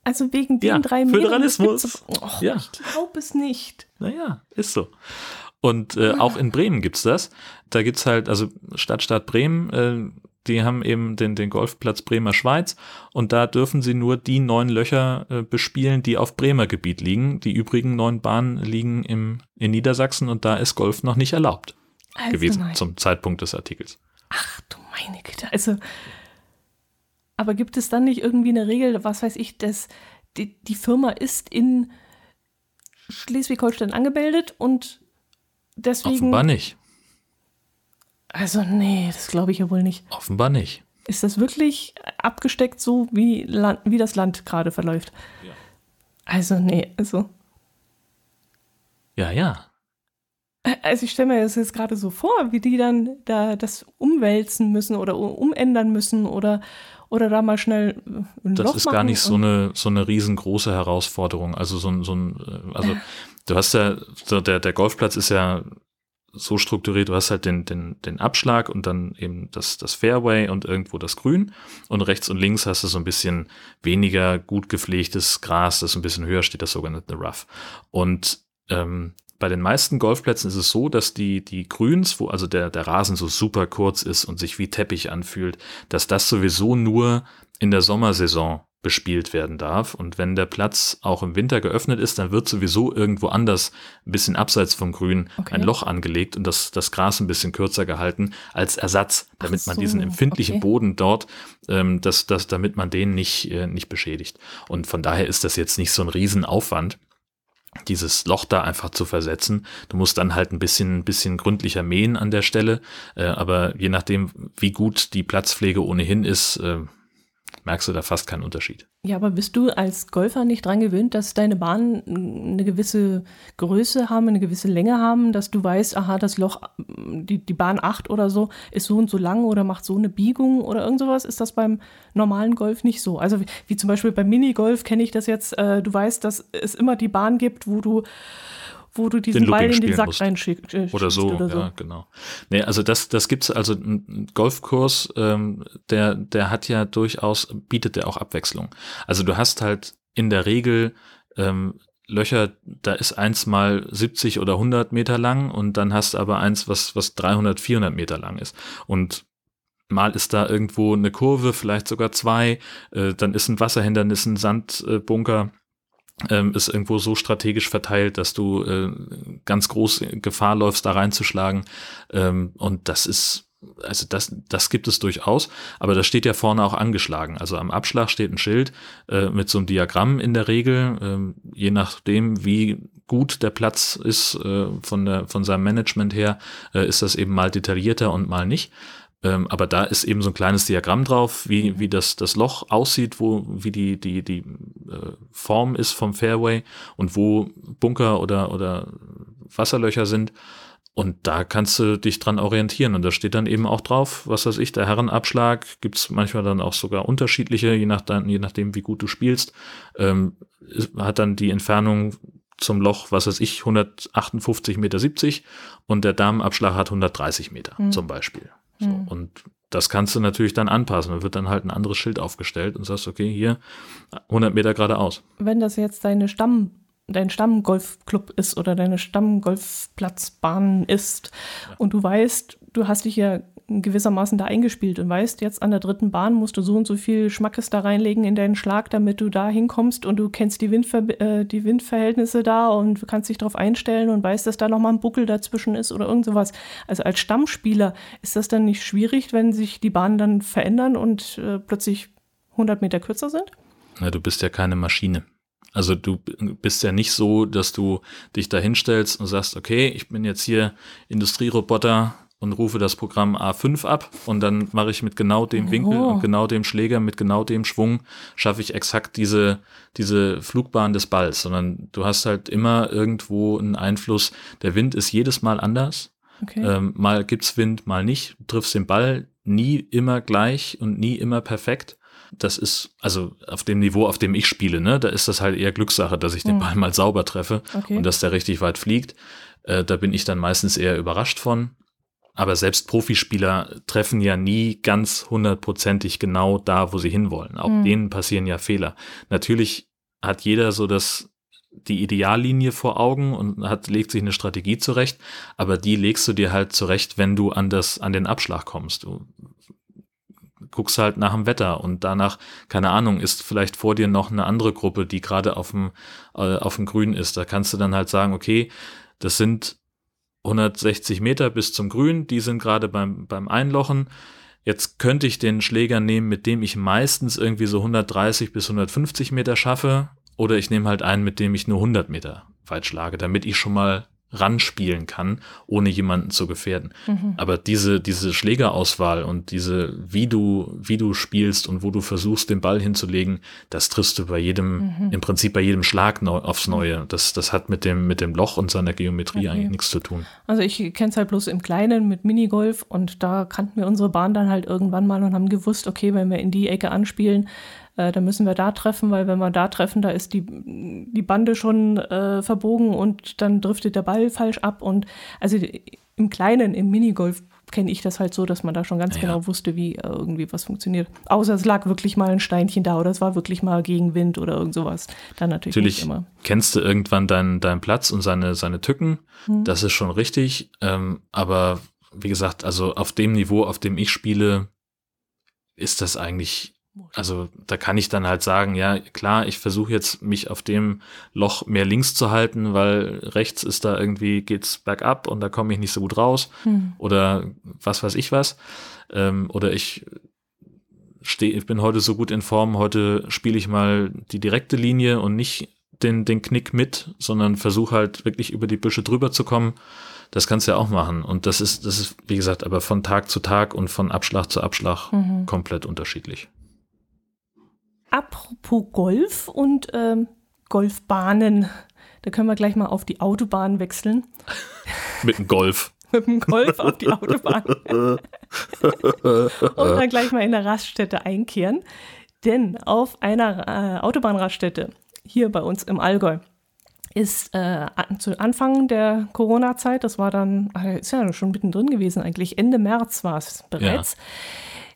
also wegen den ja, drei Föderalismus. Oh, ja. Ich glaube es nicht. Naja, ist so. Und äh, auch in Bremen gibt's das. Da gibt's halt, also Stadtstaat Bremen, äh, die haben eben den, den Golfplatz Bremer Schweiz und da dürfen sie nur die neun Löcher äh, bespielen, die auf Bremer Gebiet liegen. Die übrigen neun Bahnen liegen im, in Niedersachsen und da ist Golf noch nicht erlaubt also gewesen nein. zum Zeitpunkt des Artikels. Ach du meine Güte, also aber gibt es dann nicht irgendwie eine Regel, was weiß ich, dass die, die Firma ist in Schleswig-Holstein angemeldet und deswegen. Offenbar nicht. Also, nee, das glaube ich ja wohl nicht. Offenbar nicht. Ist das wirklich abgesteckt so, wie, Land, wie das Land gerade verläuft? Ja. Also, nee, also. Ja, ja. Also ich stelle mir das jetzt gerade so vor, wie die dann da das umwälzen müssen oder umändern müssen oder, oder da mal schnell ein Das Loch ist gar nicht so eine, so eine riesengroße Herausforderung. Also so ein, so ein äh, also du hast ja, der, der Golfplatz ist ja so strukturiert, du hast halt den, den, den Abschlag und dann eben das, das Fairway und irgendwo das Grün und rechts und links hast du so ein bisschen weniger gut gepflegtes Gras, das ein bisschen höher steht, das sogenannte Rough. Und ähm, bei den meisten Golfplätzen ist es so, dass die, die Grüns, wo also der, der Rasen so super kurz ist und sich wie Teppich anfühlt, dass das sowieso nur in der Sommersaison bespielt werden darf. Und wenn der Platz auch im Winter geöffnet ist, dann wird sowieso irgendwo anders, ein bisschen abseits vom Grün, okay. ein Loch angelegt und das, das Gras ein bisschen kürzer gehalten als Ersatz, damit so, man diesen empfindlichen okay. Boden dort, ähm, das, das, damit man den nicht, äh, nicht beschädigt. Und von daher ist das jetzt nicht so ein Riesenaufwand dieses Loch da einfach zu versetzen. Du musst dann halt ein bisschen, ein bisschen gründlicher mähen an der Stelle, äh, aber je nachdem, wie gut die Platzpflege ohnehin ist, äh, merkst du da fast keinen Unterschied. Ja, aber bist du als Golfer nicht dran gewöhnt, dass deine Bahnen eine gewisse Größe haben, eine gewisse Länge haben, dass du weißt, aha, das Loch, die, die Bahn 8 oder so, ist so und so lang oder macht so eine Biegung oder irgend sowas? Ist das beim normalen Golf nicht so? Also wie, wie zum Beispiel beim Minigolf kenne ich das jetzt, äh, du weißt, dass es immer die Bahn gibt, wo du wo du diesen Ball in den Sack reinschickst. Äh, oder so, oder so, ja, genau. Nee, also das, das gibt's, also ein Golfkurs, ähm, der, der hat ja durchaus, bietet der auch Abwechslung. Also du hast halt in der Regel ähm, Löcher, da ist eins mal 70 oder 100 Meter lang und dann hast du aber eins, was, was 300, 400 Meter lang ist. Und mal ist da irgendwo eine Kurve, vielleicht sogar zwei, äh, dann ist ein Wasserhindernis, ein Sandbunker. Äh, ähm, ist irgendwo so strategisch verteilt, dass du äh, ganz groß Gefahr läufst, da reinzuschlagen. Ähm, und das ist, also das, das gibt es durchaus, aber das steht ja vorne auch angeschlagen. Also am Abschlag steht ein Schild äh, mit so einem Diagramm in der Regel, äh, je nachdem, wie gut der Platz ist äh, von, der, von seinem Management her, äh, ist das eben mal detaillierter und mal nicht. Ähm, aber da ist eben so ein kleines Diagramm drauf, wie, wie das, das Loch aussieht, wo, wie die, die, die äh, Form ist vom Fairway und wo Bunker oder, oder Wasserlöcher sind. Und da kannst du dich dran orientieren. Und da steht dann eben auch drauf, was weiß ich, der Herrenabschlag gibt's manchmal dann auch sogar unterschiedliche, je, nach, je nachdem, wie gut du spielst. Ähm, hat dann die Entfernung zum Loch, was weiß ich, 158,70 Meter und der Damenabschlag hat 130 Meter mhm. zum Beispiel. So, mhm. Und das kannst du natürlich dann anpassen. Da wird dann halt ein anderes Schild aufgestellt und sagst, okay, hier 100 Meter geradeaus. Wenn das jetzt deine Stamm, dein Stammgolfclub ist oder deine Stammgolfplatzbahn ist ja. und du weißt, du hast dich ja gewissermaßen da eingespielt und weißt, jetzt an der dritten Bahn musst du so und so viel Schmackes da reinlegen in deinen Schlag, damit du da hinkommst und du kennst die, Windver äh, die Windverhältnisse da und kannst dich darauf einstellen und weißt, dass da nochmal ein Buckel dazwischen ist oder irgend sowas. Also als Stammspieler ist das dann nicht schwierig, wenn sich die Bahnen dann verändern und äh, plötzlich 100 Meter kürzer sind? Na, du bist ja keine Maschine. Also du bist ja nicht so, dass du dich da hinstellst und sagst, okay, ich bin jetzt hier Industrieroboter und rufe das Programm A5 ab und dann mache ich mit genau dem Winkel oh. und genau dem Schläger, mit genau dem Schwung, schaffe ich exakt diese, diese Flugbahn des Balls, sondern du hast halt immer irgendwo einen Einfluss. Der Wind ist jedes Mal anders. Okay. Ähm, mal gibt's Wind, mal nicht. Du triffst den Ball nie immer gleich und nie immer perfekt das ist, also auf dem Niveau, auf dem ich spiele, ne, da ist das halt eher Glückssache, dass ich den hm. Ball mal sauber treffe okay. und dass der richtig weit fliegt. Äh, da bin ich dann meistens eher überrascht von. Aber selbst Profispieler treffen ja nie ganz hundertprozentig genau da, wo sie hinwollen. Auch mhm. denen passieren ja Fehler. Natürlich hat jeder so das, die Ideallinie vor Augen und hat, legt sich eine Strategie zurecht, aber die legst du dir halt zurecht, wenn du an das, an den Abschlag kommst. Du guckst halt nach dem Wetter und danach, keine Ahnung, ist vielleicht vor dir noch eine andere Gruppe, die gerade auf dem, äh, auf dem Grün ist. Da kannst du dann halt sagen, okay, das sind 160 Meter bis zum Grün, die sind gerade beim, beim Einlochen. Jetzt könnte ich den Schläger nehmen, mit dem ich meistens irgendwie so 130 bis 150 Meter schaffe, oder ich nehme halt einen, mit dem ich nur 100 Meter weit schlage, damit ich schon mal ranspielen kann, ohne jemanden zu gefährden. Mhm. Aber diese, diese Schlägerauswahl und diese, wie du, wie du spielst und wo du versuchst, den Ball hinzulegen, das triffst du bei jedem, mhm. im Prinzip bei jedem Schlag neu, aufs Neue. Das, das hat mit dem, mit dem Loch und seiner Geometrie okay. eigentlich nichts zu tun. Also ich kenne es halt bloß im Kleinen mit Minigolf und da kannten wir unsere Bahn dann halt irgendwann mal und haben gewusst, okay, wenn wir in die Ecke anspielen, äh, da müssen wir da treffen, weil wenn wir da treffen, da ist die, die Bande schon äh, verbogen und dann driftet der Ball falsch ab. Und also im Kleinen, im Minigolf kenne ich das halt so, dass man da schon ganz ja. genau wusste, wie äh, irgendwie was funktioniert. Außer es lag wirklich mal ein Steinchen da oder es war wirklich mal Gegenwind oder irgend sowas. Dann natürlich, natürlich nicht immer. Kennst du irgendwann deinen, deinen Platz und seine, seine Tücken? Hm. Das ist schon richtig. Ähm, aber wie gesagt, also auf dem Niveau, auf dem ich spiele, ist das eigentlich also da kann ich dann halt sagen, ja klar, ich versuche jetzt mich auf dem Loch mehr links zu halten, weil rechts ist da irgendwie geht's bergab und da komme ich nicht so gut raus hm. oder was weiß ich was ähm, oder ich stehe, ich bin heute so gut in Form, heute spiele ich mal die direkte Linie und nicht den den Knick mit, sondern versuche halt wirklich über die Büsche drüber zu kommen. Das kannst du ja auch machen und das ist das ist wie gesagt aber von Tag zu Tag und von Abschlag zu Abschlag mhm. komplett unterschiedlich. Apropos Golf und ähm, Golfbahnen. Da können wir gleich mal auf die Autobahn wechseln. Mit dem Golf. Mit dem Golf auf die Autobahn. und dann gleich mal in der Raststätte einkehren. Denn auf einer äh, Autobahnraststätte hier bei uns im Allgäu ist äh, zu Anfang der Corona-Zeit, das war dann, äh, ist ja schon mittendrin gewesen eigentlich, Ende März war es bereits. Ja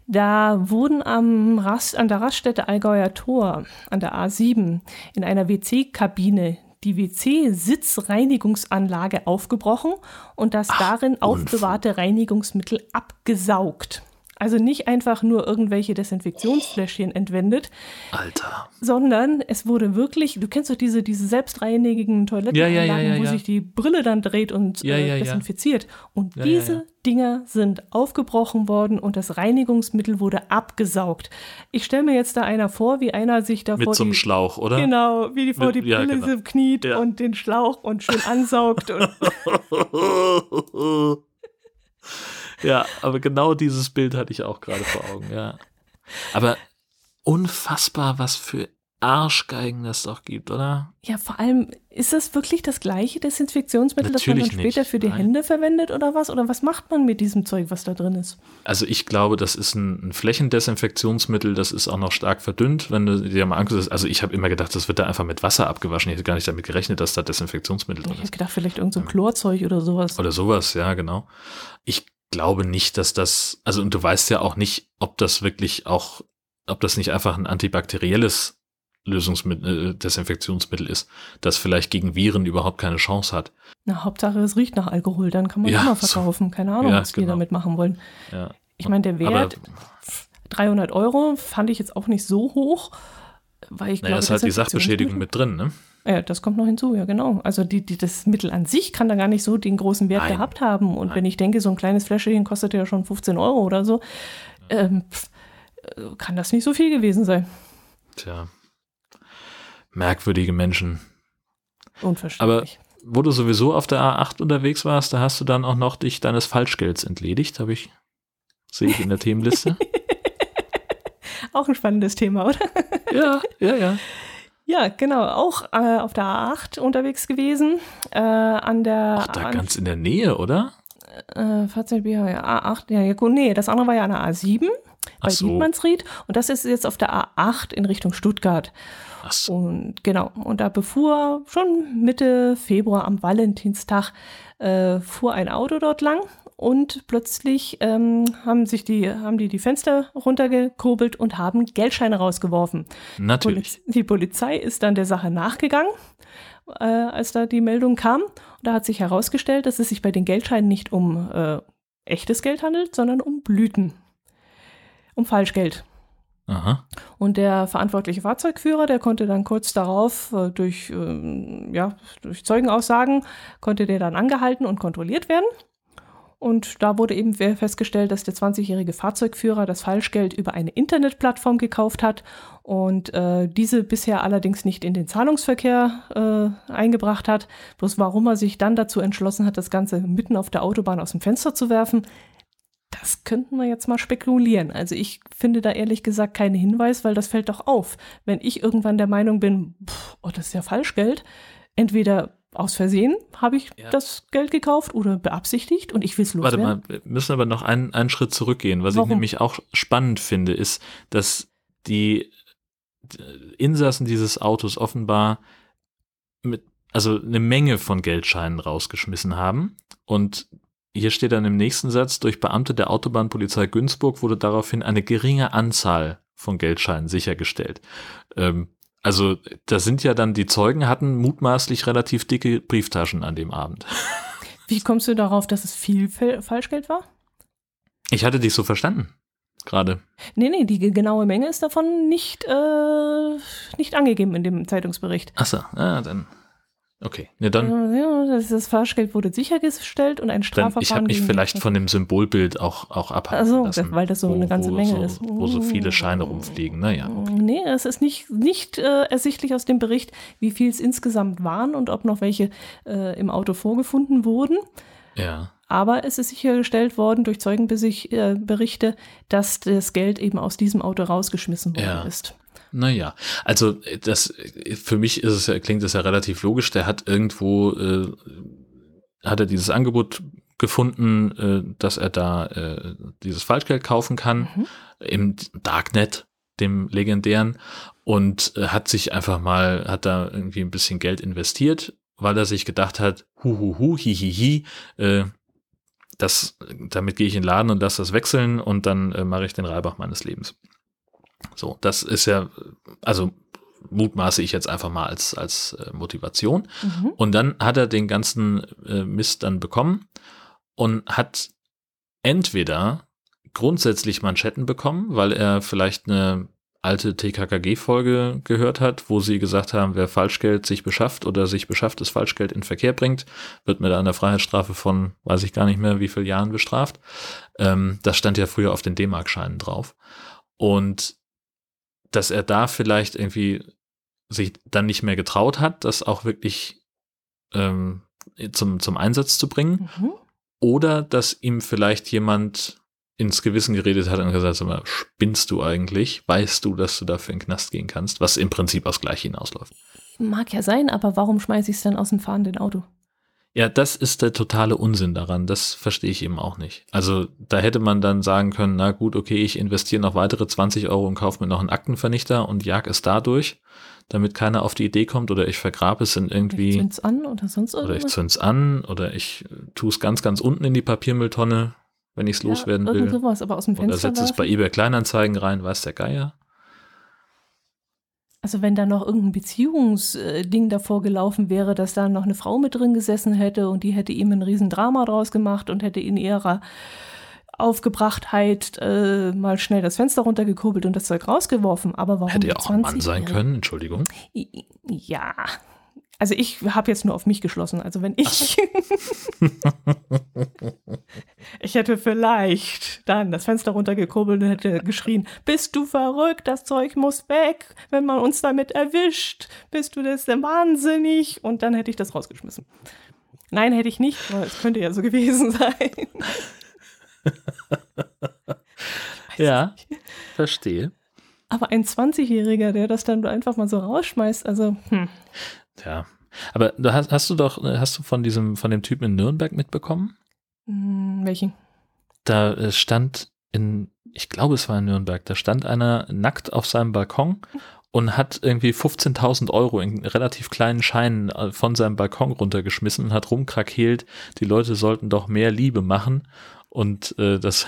da wurden am Rast, an der Raststätte Allgäuer Tor an der A7 in einer WC-Kabine die WC-Sitzreinigungsanlage aufgebrochen und das Ach, darin aufbewahrte Reinigungsmittel abgesaugt. Also nicht einfach nur irgendwelche Desinfektionsfläschchen entwendet. Alter. Sondern es wurde wirklich, du kennst doch diese, diese selbstreinigen Toilettenanlagen, ja, ja, ja, wo sich die Brille dann dreht und äh, desinfiziert. Und diese Dinger sind aufgebrochen worden und das Reinigungsmittel wurde abgesaugt. Ich stelle mir jetzt da einer vor, wie einer sich da Mit vor so einem Schlauch, oder? Genau, wie die vor Mit, die Brille genau. kniet und den Schlauch und schön ansaugt. und ja, aber genau dieses Bild hatte ich auch gerade vor Augen, ja. Aber unfassbar, was für Arschgeigen das doch gibt, oder? Ja, vor allem, ist das wirklich das gleiche Desinfektionsmittel, Natürlich das man dann später nicht. für die Nein. Hände verwendet oder was? Oder was macht man mit diesem Zeug, was da drin ist? Also ich glaube, das ist ein, ein Flächendesinfektionsmittel, das ist auch noch stark verdünnt, wenn du dir mal anguckst. Also ich habe immer gedacht, das wird da einfach mit Wasser abgewaschen. Ich hätte gar nicht damit gerechnet, dass da Desinfektionsmittel drin ist. Ich hätte gedacht, vielleicht irgendein so Chlorzeug oder sowas. Oder sowas, ja, genau. Ich glaube nicht, dass das, also und du weißt ja auch nicht, ob das wirklich auch, ob das nicht einfach ein antibakterielles Lösungsmittel, äh, Desinfektionsmittel ist, das vielleicht gegen Viren überhaupt keine Chance hat. Na, Hauptsache es riecht nach Alkohol, dann kann man Ja, immer verkaufen. Keine Ahnung, Ja, was die genau. damit machen wollen. Ja. Ich meine, der Wert, Aber 300 Euro, fand ich jetzt auch nicht so hoch, weil ich naja, glaube, ist halt die Sachbeschädigung mit drin, ne? Ja, das kommt noch hinzu, ja genau. Also die, die, das Mittel an sich kann da gar nicht so den großen Wert Nein. gehabt haben. Und Nein. wenn ich denke, so ein kleines Fläschchen kostet ja schon 15 Euro oder so, ähm, pf, äh, kann das nicht so viel gewesen sein. Tja. Merkwürdige Menschen. Unverständlich. Wo du sowieso auf der A8 unterwegs warst, da hast du dann auch noch dich deines Falschgelds entledigt, habe ich, sehe ich in der Themenliste. Auch ein spannendes Thema, oder? ja, ja, ja. Ja, genau. Auch äh, auf der A8 unterwegs gewesen. Äh, an der Ach, da an- ganz in der Nähe, oder? äh, 14 Bier, ja, A8, ja, ja, gut, nee, das andere war ja an der A7 bei so. Dietmannsried und das ist jetzt auf der A8 in Richtung Stuttgart. Ach so. Und genau, und da befuhr schon Mitte Februar am Valentinstag äh, fuhr ein Auto dort lang und plötzlich ähm, haben sich die, haben die die Fenster runtergekurbelt und haben Geldscheine rausgeworfen. Natürlich. Poliz die Polizei ist dann der Sache nachgegangen, äh, als da die Meldung kam. Und da hat sich herausgestellt, dass es sich bei den Geldscheinen nicht um äh, echtes Geld handelt, sondern um Blüten. Um Falschgeld. Aha. Und der verantwortliche Fahrzeugführer, der konnte dann kurz darauf äh, durch, ähm, ja, durch Zeugenaussagen, konnte der dann angehalten und kontrolliert werden. Und da wurde eben festgestellt, dass der 20-jährige Fahrzeugführer das Falschgeld über eine Internetplattform gekauft hat und äh, diese bisher allerdings nicht in den Zahlungsverkehr äh, eingebracht hat. Bloß warum er sich dann dazu entschlossen hat, das Ganze mitten auf der Autobahn aus dem Fenster zu werfen, das könnten wir jetzt mal spekulieren. Also ich finde da ehrlich gesagt keinen Hinweis, weil das fällt doch auf. Wenn ich irgendwann der Meinung bin, pff, oh, das ist ja Falschgeld, entweder aus Versehen habe ich Ja. das Geld gekauft oder beabsichtigt und ich will es Warte loswerden. mal, wir müssen aber noch einen, einen Schritt zurückgehen. Was Warum? ich nämlich auch spannend finde, ist, dass die Insassen dieses Autos offenbar mit, also eine Menge von Geldscheinen rausgeschmissen haben. Und hier steht dann im nächsten Satz, durch Beamte der Autobahnpolizei Günzburg wurde daraufhin eine geringe Anzahl von Geldscheinen sichergestellt. Ähm, also, da sind ja dann die Zeugen hatten mutmaßlich relativ dicke Brieftaschen an dem Abend. Wie kommst du darauf, dass es viel Falschgeld war? Ich hatte dich so verstanden. Gerade. Nee, nee, die ge- genaue Menge ist davon nicht, äh, nicht angegeben in dem Zeitungsbericht. Achso, ah, dann. Okay. Ne, dann. Ja, das, das Falschgeld wurde sichergestellt und ein Strafverfahren. ich habe mich vielleicht von dem Symbolbild auch, auch abhalten so, lassen. weil das so eine ganze wo Menge so, ist. Wo so viele Scheine rumfliegen. Naja. Nee, es ist nicht, nicht äh, ersichtlich aus dem Bericht, wie viel es insgesamt waren und ob noch welche äh, im Auto vorgefunden wurden. Ja. Aber es ist sichergestellt worden durch Zeugenberichte, äh, dass das Geld eben aus diesem Auto rausgeschmissen worden Ja. ist. Naja, also äh, das für mich ist es ja, klingt das ja relativ logisch. Der hat irgendwo äh, hat er dieses Angebot gefunden, äh, dass er da äh, dieses Falschgeld kaufen kann Mhm. im Darknet, dem legendären, und äh, hat sich einfach mal, hat da irgendwie ein bisschen Geld investiert, weil er sich gedacht hat, hu hu hu, hi hi hi, äh, das, damit gehe ich in den Laden und lasse das wechseln und dann äh, mache ich den Reibach meines Lebens. So, das ist ja, also mutmaße ich jetzt einfach mal als, als äh, Motivation. Mhm. Und dann hat er den ganzen äh, Mist dann bekommen und hat entweder grundsätzlich Manschetten bekommen, weil er vielleicht eine alte TKKG-Folge gehört hat, wo sie gesagt haben, wer Falschgeld sich beschafft oder sich beschafftes Falschgeld in Verkehr bringt, wird mit einer Freiheitsstrafe von, weiß ich gar nicht mehr, wie viel Jahren bestraft. Ähm, das stand ja früher auf den D-Mark-Scheinen drauf. Und dass er da vielleicht irgendwie sich dann nicht mehr getraut hat, das auch wirklich ähm, zum, zum Einsatz zu bringen. Mhm. Oder dass ihm vielleicht jemand ins Gewissen geredet hat und gesagt, sag mal, spinnst du eigentlich? Weißt du, dass du dafür in den Knast gehen kannst? Was im Prinzip aufs Gleiche hinausläuft. Mag ja sein, aber warum schmeiße ich es dann aus dem fahrenden Auto? Ja, das ist der totale Unsinn daran. Das verstehe ich eben auch nicht. Also da hätte man dann sagen können, na gut, okay, ich investiere noch weitere 20 Euro und kaufe mir noch einen Aktenvernichter und jag es dadurch, damit keiner auf die Idee kommt oder ich vergrabe es in Ich irgendwie zünd's an oder sonst oder ich irgendwas? zünd's an oder ich tue es ganz, ganz unten in die Papiermülltonne, wenn ich es loswerden ja, irgend will. sowas, aber aus dem Oder Fenster setze es bei eBay Kleinanzeigen rein, weiß der Geier. Also wenn da noch irgendein Beziehungsding davor gelaufen wäre, dass da noch eine Frau mit drin gesessen hätte und die hätte ihm ein Riesendrama draus gemacht und hätte in ihrer Aufgebrachtheit äh, mal schnell das Fenster runtergekurbelt und das Zeug rausgeworfen. Aber warum Hätte ja auch ein Mann sein können, Entschuldigung. Ja, also ich habe jetzt nur auf mich geschlossen. Also wenn ich. ich hätte vielleicht dann das Fenster runtergekurbelt und hätte geschrien: Bist du verrückt? Das Zeug muss weg. Wenn man uns damit erwischt, bist du das denn wahnsinnig? Und dann hätte ich das rausgeschmissen. Nein, hätte ich nicht, weil es könnte ja so gewesen sein. ja, verstehe. Aber ein 20-Jähriger, der das dann einfach mal so rausschmeißt, also, hm. Ja. Aber du hast, hast du doch, hast du von diesem, von dem Typen in Nürnberg mitbekommen? Hm, welchen? Da äh, stand in, ich glaube, es war in Nürnberg, da stand einer nackt auf seinem Balkon und hat irgendwie 15.000 Euro in relativ kleinen Scheinen äh, von seinem Balkon runtergeschmissen und hat rumkrakeelt, die Leute sollten doch mehr Liebe machen und äh, das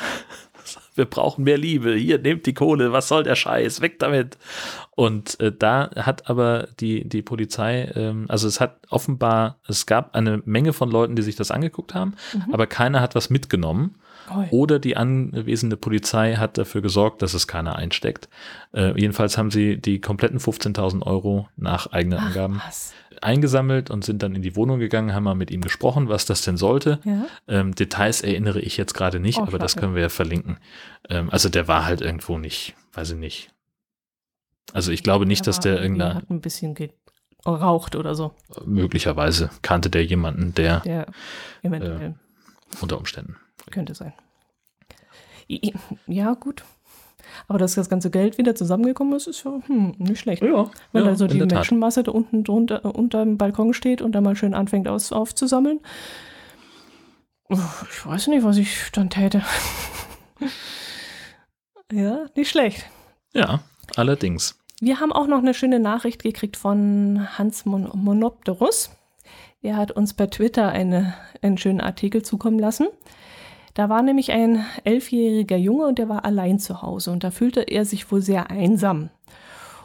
wir brauchen mehr Liebe, hier, nehmt die Kohle, was soll der Scheiß, weg damit. Und äh, da hat aber die, die Polizei, ähm, also es hat offenbar, es gab eine Menge von Leuten, die sich das angeguckt haben, mhm. aber keiner hat was mitgenommen. Oder die anwesende Polizei hat dafür gesorgt, dass es keiner einsteckt. Äh, jedenfalls haben sie die kompletten 15.000 Euro nach eigenen Angaben was? Eingesammelt und sind dann in die Wohnung gegangen, haben mal mit ihm gesprochen, was das denn sollte. Ja. Ähm, Details erinnere ich jetzt gerade nicht, oh, aber das können wir ja verlinken. Ähm, also der war halt irgendwo nicht, weiß ich nicht. Also ich glaube nicht, der dass der irgendeiner. Hat ein bisschen geraucht oder so. Möglicherweise kannte der jemanden, der. Der eventuell. Äh, unter Umständen. Könnte sein. Ja, gut. Aber dass das ganze Geld wieder zusammengekommen ist, ist ja hm, nicht schlecht. Ja, Wenn ja, also die Menschenmasse da unten drunter, unter dem Balkon steht und da mal schön anfängt aus, aufzusammeln. Ich weiß nicht, was ich dann täte. ja, nicht schlecht. Ja, allerdings. Wir haben auch noch eine schöne Nachricht gekriegt von Hans Mon Monopterus. Er hat uns per Twitter eine, einen schönen Artikel zukommen lassen. Da war nämlich ein elfjähriger Junge und der war allein zu Hause und da fühlte er sich wohl sehr einsam.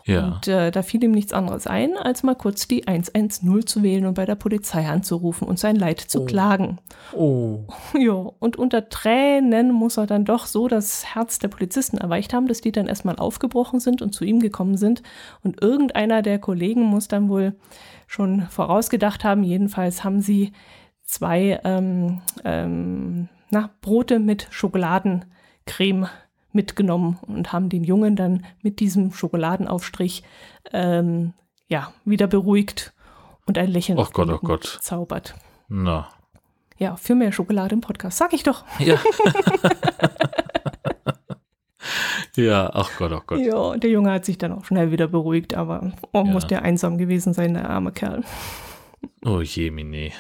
Ja. Und äh, da fiel ihm nichts anderes ein, als mal kurz die 110 zu wählen und bei der Polizei anzurufen und sein Leid zu oh. klagen. Oh. Ja, und unter Tränen muss er dann doch so das Herz der Polizisten erweicht haben, dass die dann erstmal aufgebrochen sind und zu ihm gekommen sind. Und irgendeiner der Kollegen muss dann wohl schon vorausgedacht haben. Jedenfalls haben sie zwei ähm, ähm, na, Brote mit Schokoladencreme mitgenommen und haben den Jungen dann mit diesem Schokoladenaufstrich ähm, ja, wieder beruhigt und ein Lächeln oh Gott, oh Gott. zaubert. Na. Ja, für mehr Schokolade im Podcast, sag ich doch. Ja. ja, ach Gott, oh Gott. Ja, der Junge hat sich dann auch schnell wieder beruhigt, aber oh, ja. muss der einsam gewesen sein, der arme Kerl. Oh je, Mine.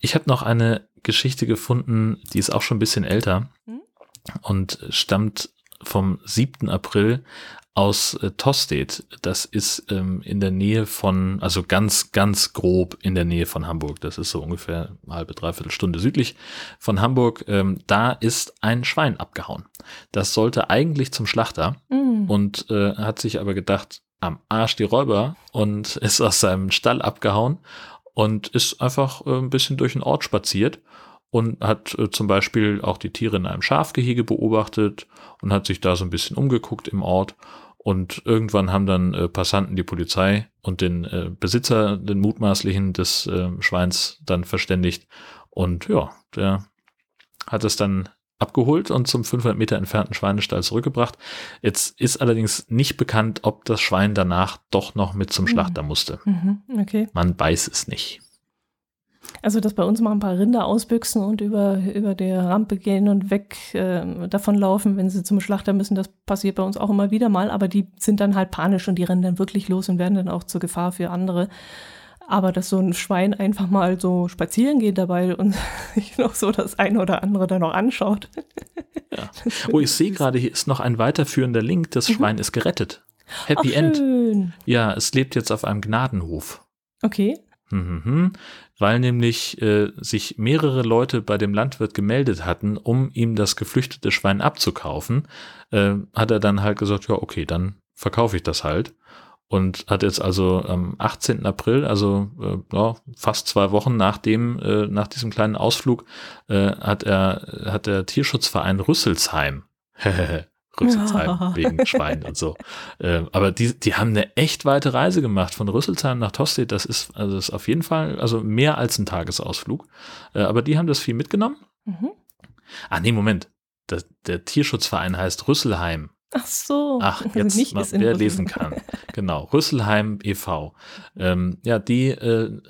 Ich habe noch eine Geschichte gefunden, die ist auch schon ein bisschen älter hm? und stammt vom 7. April aus äh, Tostedt. Das ist ähm, in der Nähe von, also ganz, ganz grob in der Nähe von Hamburg. Das ist so ungefähr eine halbe, dreiviertel Stunde südlich von Hamburg. Ähm, da ist ein Schwein abgehauen. Das sollte eigentlich zum Schlachter mhm. und äh, hat sich aber gedacht, am Arsch die Räuber und ist aus seinem Stall abgehauen und ist einfach äh, ein bisschen durch den Ort spaziert und hat äh, zum Beispiel auch die Tiere in einem Schafgehege beobachtet und hat sich da so ein bisschen umgeguckt im Ort. Und irgendwann haben dann äh, Passanten die Polizei und den äh, Besitzer, den mutmaßlichen des äh, Schweins dann verständigt. Und ja, der hat es dann abgeholt und zum 500 Meter entfernten Schweinestall zurückgebracht. Jetzt ist allerdings nicht bekannt, ob das Schwein danach doch noch mit zum hm. Schlachter musste. Mhm, okay. Man weiß es nicht. Also, dass bei uns mal ein paar Rinder ausbüchsen und über, über die Rampe gehen und weg äh, davonlaufen, wenn sie zum Schlachter müssen, das passiert bei uns auch immer wieder mal, aber die sind dann halt panisch und die rennen dann wirklich los und werden dann auch zur Gefahr für andere. Aber dass so ein Schwein einfach mal so spazieren geht dabei und sich noch so das eine oder andere da noch anschaut. Ja. Oh, ich sehe gerade, hier ist noch ein weiterführender Link. Das mhm. Schwein ist gerettet. Happy Ach, End. Schön. Ja, es lebt jetzt auf einem Gnadenhof. Okay. Mhm, weil nämlich äh, sich mehrere Leute bei dem Landwirt gemeldet hatten, um ihm das geflüchtete Schwein abzukaufen, äh, hat er dann halt gesagt, ja, okay, dann verkaufe ich das halt. Und hat jetzt also am 18. April, also äh, ja, fast zwei Wochen nach dem, äh, nach diesem kleinen Ausflug, äh, hat er, hat der Tierschutzverein Rüsselsheim Rüsselsheim ja. wegen Schwein und so. Äh, aber die, die haben eine echt weite Reise gemacht von Rüsselsheim nach Tostedt. Das ist, also das ist auf jeden Fall, also mehr als ein Tagesausflug. Äh, aber die haben das viel mitgenommen. Mhm. Ah, nee, Moment. Der, der Tierschutzverein heißt Rüsselheim. Ach so. Ach, also jetzt, nicht mal, wer lesen kann. Genau, Rüsselheim e.V. Ähm, ja, die äh,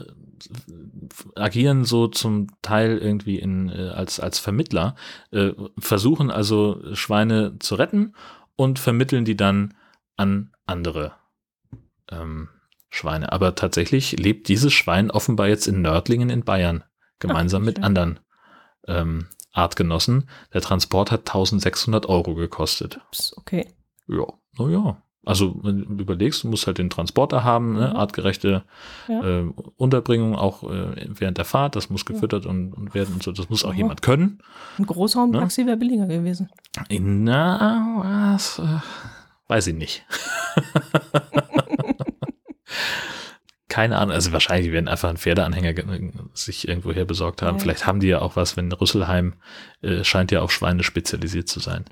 agieren so zum Teil irgendwie in, äh, als, als Vermittler, äh, versuchen also Schweine zu retten und vermitteln die dann an andere ähm, Schweine. Aber tatsächlich lebt dieses Schwein offenbar jetzt in Nördlingen in Bayern, gemeinsam Ach, mit anderen ähm, Artgenossen. Der Transport hat 1600 Euro gekostet. Ups, okay. Ja, naja. Also wenn du überlegst, du musst halt den Transporter haben, ne? Mhm. artgerechte ja. äh, Unterbringung auch äh, während der Fahrt, das muss gefüttert ja. und, und, werden und so, das muss auch mhm. jemand können. Ein Großraumtaxi ne? wäre billiger gewesen. Na, was, äh, weiß ich nicht. Keine Ahnung, also wahrscheinlich werden einfach ein Pferdeanhänger sich irgendwo her besorgt haben. Ja. Vielleicht haben die ja auch was, wenn Rüsselheim äh, scheint ja auf Schweine spezialisiert zu sein.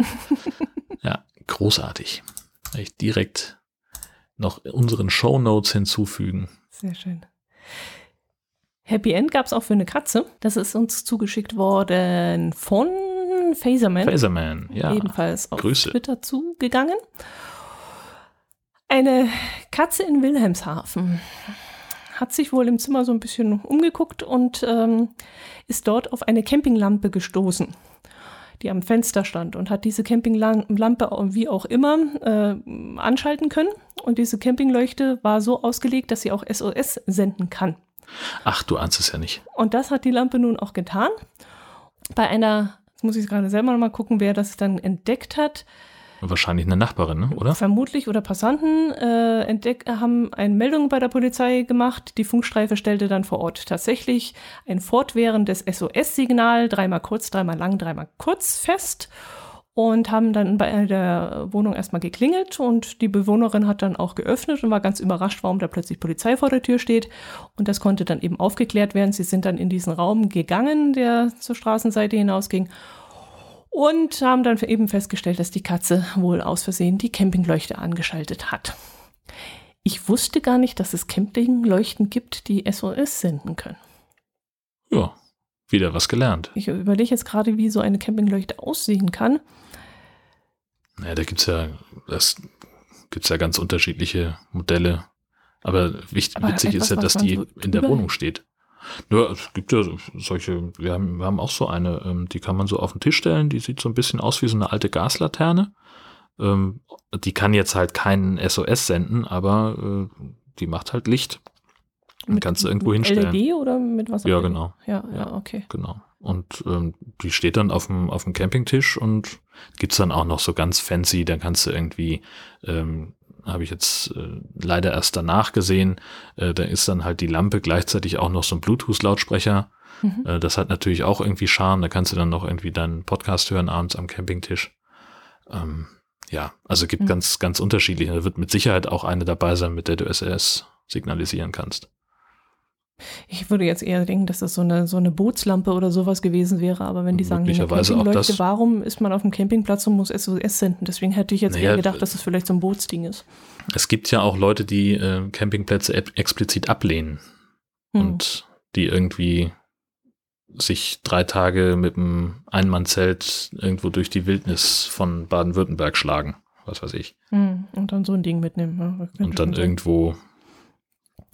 ja, großartig ich direkt noch unseren Show Notes hinzufügen. Sehr schön. Happy End gab es auch für eine Katze. Das ist uns zugeschickt worden von Phaserman. Phaserman, ja. Ebenfalls auf Grüße. Twitter zugegangen. Eine Katze in Wilhelmshaven hat sich wohl im Zimmer so ein bisschen umgeguckt und ähm, ist dort auf eine Campinglampe gestoßen die am Fenster stand und hat diese Campinglampe wie auch immer äh, anschalten können. Und diese Campingleuchte war so ausgelegt, dass sie auch SOS senden kann. Ach, du ahnst es ja nicht. Und das hat die Lampe nun auch getan. Bei einer, jetzt muss ich gerade selber mal gucken, wer das dann entdeckt hat, Wahrscheinlich eine Nachbarin, ne? oder? Vermutlich oder Passanten äh, entdeck, haben eine Meldung bei der Polizei gemacht. Die Funkstreife stellte dann vor Ort tatsächlich ein fortwährendes SOS-Signal, dreimal kurz, dreimal lang, dreimal kurz fest und haben dann bei der Wohnung erstmal geklingelt und die Bewohnerin hat dann auch geöffnet und war ganz überrascht, warum da plötzlich Polizei vor der Tür steht. Und das konnte dann eben aufgeklärt werden. Sie sind dann in diesen Raum gegangen, der zur Straßenseite hinausging und haben dann eben festgestellt, dass die Katze wohl aus Versehen die Campingleuchte angeschaltet hat. Ich wusste gar nicht, dass es Campingleuchten gibt, die SOS senden können. Ja, wieder was gelernt. Ich überlege jetzt gerade, wie so eine Campingleuchte aussehen kann. Naja, da gibt es ja, das gibt's ja ganz unterschiedliche Modelle. Aber wichtig, Aber witzig etwas, ist ja, dass die so in der Wohnung steht. Ja, es gibt ja solche, wir haben, wir haben auch so eine, ähm, die kann man so auf den Tisch stellen, die sieht so ein bisschen aus wie so eine alte Gaslaterne. Ähm, die kann jetzt halt keinen SOS senden, aber äh, die macht halt Licht. Mit, kannst du irgendwo hinstellen. LED oder mit was? Ja, genau. Ja, ja, okay. Genau. Und ähm, die steht dann auf dem, auf dem Campingtisch und gibt's dann auch noch so ganz fancy, dann kannst du irgendwie ähm, habe ich jetzt äh, leider erst danach gesehen. Äh, da ist dann halt die Lampe gleichzeitig auch noch so ein Bluetooth-Lautsprecher. Mhm. Äh, das hat natürlich auch irgendwie Charme. Da kannst du dann noch irgendwie deinen Podcast hören abends am Campingtisch. Ähm, ja, also gibt mhm. ganz, ganz unterschiedliche. Da wird mit Sicherheit auch eine dabei sein, mit der du SRS signalisieren kannst. Ich würde jetzt eher denken, dass das so eine, so eine Bootslampe oder sowas gewesen wäre, aber wenn die sagen, Campingleuchte, warum ist man auf dem Campingplatz und muss SOS senden? Deswegen hätte ich jetzt naja, eher gedacht, dass das vielleicht so ein Bootsding ist. Es gibt ja auch Leute, die äh, Campingplätze explizit ablehnen hm. und die irgendwie sich drei Tage mit einem Einmannzelt irgendwo durch die Wildnis von Baden-Württemberg schlagen, was weiß ich. Hm. Und dann so ein Ding mitnehmen. Ja, und dann irgendwo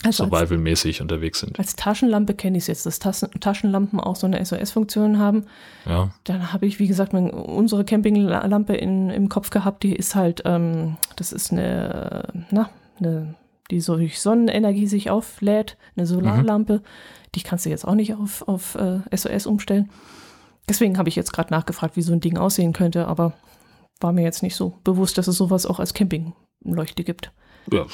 also survivalmäßig unterwegs sind. Als Taschenlampe kenne ich es jetzt, dass Taschen, Taschenlampen auch so eine SOS-Funktion haben. Ja. Dann habe ich, wie gesagt, mein, unsere Campinglampe in, im Kopf gehabt, die ist halt, ähm, das ist eine, na, eine, die so durch Sonnenenergie sich auflädt, eine Solarlampe. Mhm. Die kannst du jetzt auch nicht auf, auf äh, SOS umstellen. Deswegen habe ich jetzt gerade nachgefragt, wie so ein Ding aussehen könnte, aber war mir jetzt nicht so bewusst, dass es sowas auch als Campingleuchte gibt. Ja,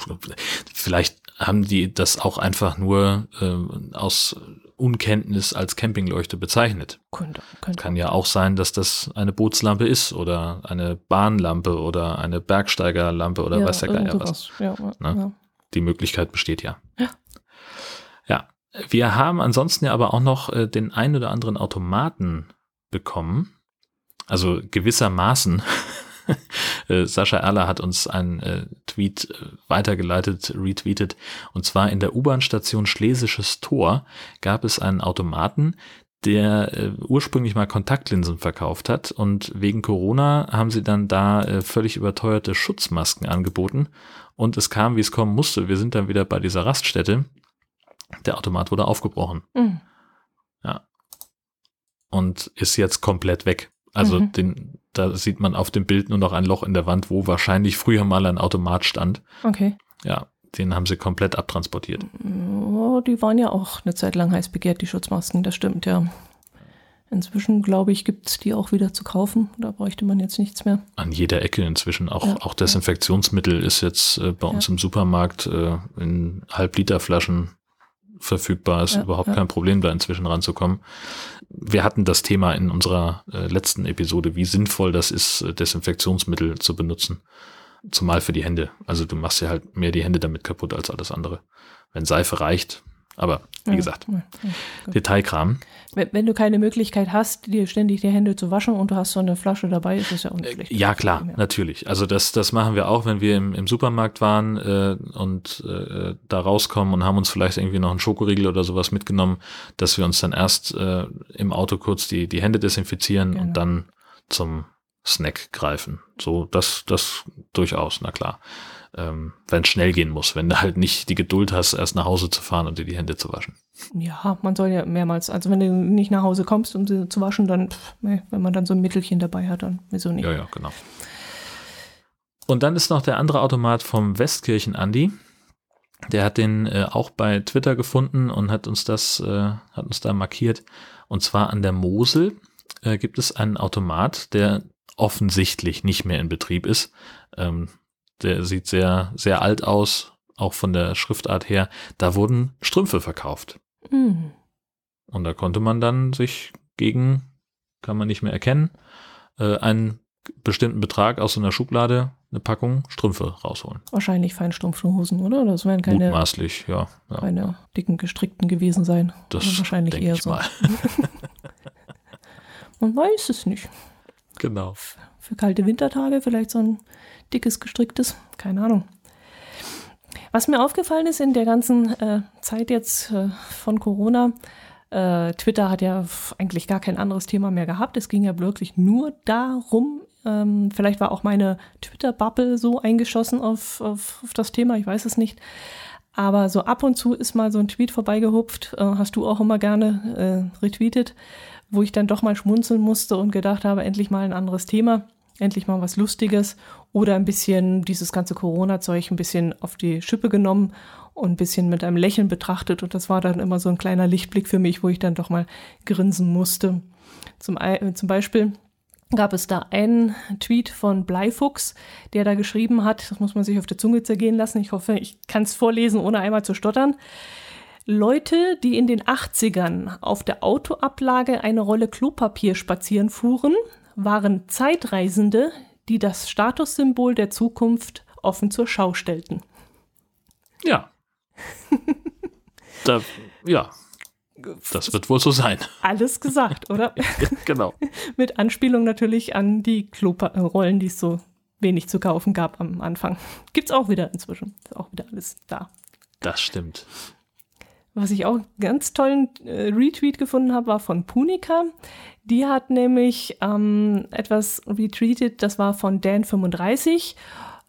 vielleicht haben die das auch einfach nur äh, aus Unkenntnis als Campingleuchte bezeichnet. Könnte, könnte. Kann ja auch sein, dass das eine Bootslampe ist oder eine Bahnlampe oder eine Bergsteigerlampe oder ja, weiß der Geier was. ja, Ne? ja. Die Möglichkeit besteht ja. Ja. Ja. Wir haben ansonsten ja aber auch noch äh, den ein oder anderen Automaten bekommen. Also gewissermaßen. Äh, Sascha Erler hat uns einen äh, Tweet äh, weitergeleitet, retweetet. Und zwar in der U-Bahn-Station Schlesisches Tor gab es einen Automaten, der äh, ursprünglich mal Kontaktlinsen verkauft hat und wegen Corona haben sie dann da äh, völlig überteuerte Schutzmasken angeboten und es kam, wie es kommen musste. Wir sind dann wieder bei dieser Raststätte. Der Automat wurde aufgebrochen Mhm. und ist jetzt komplett weg. Also Mhm. den, da sieht man auf dem Bild nur noch ein Loch in der Wand, wo wahrscheinlich früher mal ein Automat stand. Okay. Ja, den haben sie komplett abtransportiert. Oh, die waren ja auch eine Zeit lang heiß begehrt, die Schutzmasken, das stimmt, ja. Inzwischen, glaube ich, gibt es die auch wieder zu kaufen. Da bräuchte man jetzt nichts mehr. An jeder Ecke inzwischen. Auch, Ja, auch Desinfektionsmittel ist jetzt äh, bei uns im Supermarkt äh, in Halbliterflaschen verfügbar. Ist Ja, überhaupt ja. kein Problem, da inzwischen ranzukommen. Wir hatten das Thema in unserer äh, letzten Episode, wie sinnvoll das ist, äh, Desinfektionsmittel zu benutzen. Zumal für die Hände. Also du machst ja halt mehr die Hände damit kaputt als alles andere. Wenn Seife reicht. Aber wie gesagt, ja. Detailkram. Wenn, wenn du keine Möglichkeit hast, dir ständig die Hände zu waschen und du hast so eine Flasche dabei, ist das ja. Äh, Ja, klar, natürlich. Also das, das machen wir auch, wenn wir im, im Supermarkt waren äh, und äh, da rauskommen und haben uns vielleicht irgendwie noch einen Schokoriegel oder sowas mitgenommen, dass wir uns dann erst äh, im Auto kurz die, die Hände desinfizieren Genau. und dann zum Snack greifen. So, das, das durchaus, na klar. Ähm, wenn es schnell gehen muss, wenn du halt nicht die Geduld hast, erst nach Hause zu fahren und dir die Hände zu waschen. Ja, man soll ja mehrmals, also wenn du nicht nach Hause kommst, um sie zu waschen, dann, pff, nee, wenn man dann so ein Mittelchen dabei hat, dann wieso nicht. Ja, ja, genau. Und dann ist noch der andere Automat vom Westkirchen Andi. Der hat den äh, auch bei Twitter gefunden und hat uns das, äh, hat uns da markiert. Und zwar an der Mosel äh, gibt es einen Automat, der offensichtlich nicht mehr in Betrieb ist. Ähm, der sieht sehr, sehr alt aus, auch von der Schriftart her. Da wurden Strümpfe verkauft. Hm. Und da konnte man dann sich gegen, kann man nicht mehr erkennen, äh, einen bestimmten Betrag aus so einer Schublade, eine Packung Strümpfe rausholen. Wahrscheinlich Feinstrumpfhosen, oder? Das werden keine, Mutmaßlich, ja. ja keine dicken gestrickten gewesen sein. das Oder wahrscheinlich denke eher so. Man weiß es nicht. Genau. Für kalte Wintertage vielleicht so ein dickes gestricktes, keine Ahnung. Was mir aufgefallen ist in der ganzen äh, Zeit jetzt äh, von Corona, äh, Twitter hat ja eigentlich gar kein anderes Thema mehr gehabt. Es ging ja wirklich nur darum, ähm, vielleicht war auch meine Twitter-Bubble so eingeschossen auf, auf, auf das Thema, ich weiß es nicht. Aber so ab und zu ist mal so ein Tweet vorbeigehupft, äh, hast du auch immer gerne äh, retweetet, wo ich dann doch mal schmunzeln musste und gedacht habe, endlich mal ein anderes Thema, endlich mal was Lustiges oder ein bisschen dieses ganze Corona-Zeug ein bisschen auf die Schippe genommen und ein bisschen mit einem Lächeln betrachtet. Und das war dann immer so ein kleiner Lichtblick für mich, wo ich dann doch mal grinsen musste. Zum, äh, zum Beispiel gab es da einen Tweet von Bleifuchs, der da geschrieben hat, das muss man sich auf der Zunge zergehen lassen, ich hoffe, ich kann es vorlesen, ohne einmal zu stottern. Leute, die in den 80ern auf der Autoablage eine Rolle Klopapier spazieren fuhren, waren Zeitreisende, die das Statussymbol der Zukunft offen zur Schau stellten. Ja. da, ja, das wird wohl so sein. Alles gesagt, oder? genau. Mit Anspielung natürlich an die Klorollen, die es so wenig zu kaufen gab am Anfang. Gibt's auch wieder inzwischen. Ist auch wieder alles da. Das stimmt. Was ich auch einen ganz tollen äh, Retweet gefunden habe, war von Punika. Die hat nämlich ähm, etwas retweetet, das war von Dan35.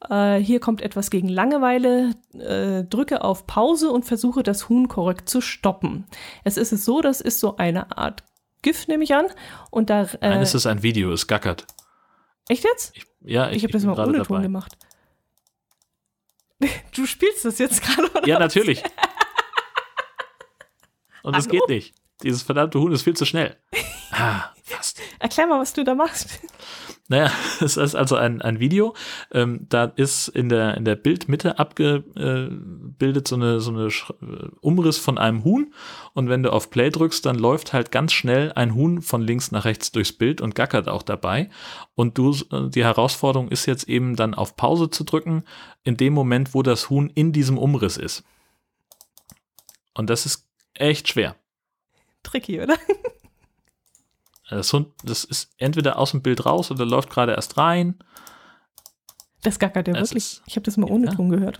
Äh, hier kommt etwas gegen Langeweile. Äh, drücke auf Pause und versuche das Huhn korrekt zu stoppen. Es ist es so, das ist so eine Art GIF, nehme ich an. Und da. Äh, Nein, es ist ein Video, es gackert. echt jetzt? Ich, ja, Ich, habe das mal ohne Ton dabei. gemacht. Du spielst das jetzt gerade, oder? Ja, natürlich. Und es geht nicht. Dieses verdammte Huhn ist viel zu schnell. Ah, fast. Erklär mal, was du da machst. Naja, es ist also ein, ein Video. Ähm, da ist in der, in der Bildmitte abgebildet so eine, so eine äh, Umriss von einem Huhn. Und wenn du auf Play drückst, dann läuft halt ganz schnell ein Huhn von links nach rechts durchs Bild und gackert auch dabei. Und du, äh, die Herausforderung ist jetzt eben dann auf Pause zu drücken, in dem Moment, wo das Huhn in diesem Umriss ist. Und das ist echt schwer. Tricky, oder? Das, Hund, das ist entweder aus dem Bild raus oder läuft gerade erst rein. Das gackert ja wirklich. Ist, ich habe das mal ohne ja. Ton gehört.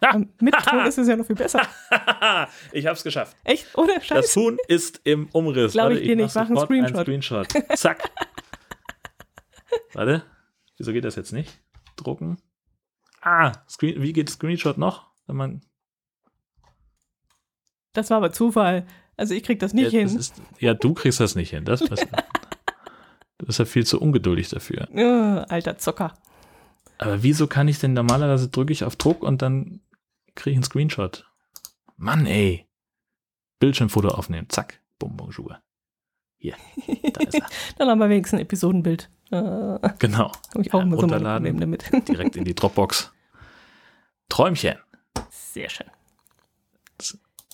Ah. Mit Ton ist es ja noch viel besser. ich habe es geschafft. Echt? Ohne Scheiß? Das Huhn ist im Umriss. Glaube ich dir nicht. Mach einen Screenshot. Screenshot. Zack. Warte. Wieso geht das jetzt nicht? Drucken. Ah, Screen, wie geht Screenshot noch? Wenn man. Das war aber Zufall. Also ich krieg das nicht ja, hin. Das ist, ja, du kriegst das nicht hin. Das, das, du bist ja viel zu ungeduldig dafür. Uh, alter Zocker. Aber wieso kann ich denn normalerweise drücke ich auf Druck und dann kriege ich einen Screenshot? Mann, ey. Bildschirmfoto aufnehmen. Zack. Bum, bonjour. Hier. Da ist er. dann haben wir wenigstens ein Episodenbild. Uh, genau. Habe ich auch ja, immer so ein Problem damit. direkt in die Dropbox. Träumchen. Sehr schön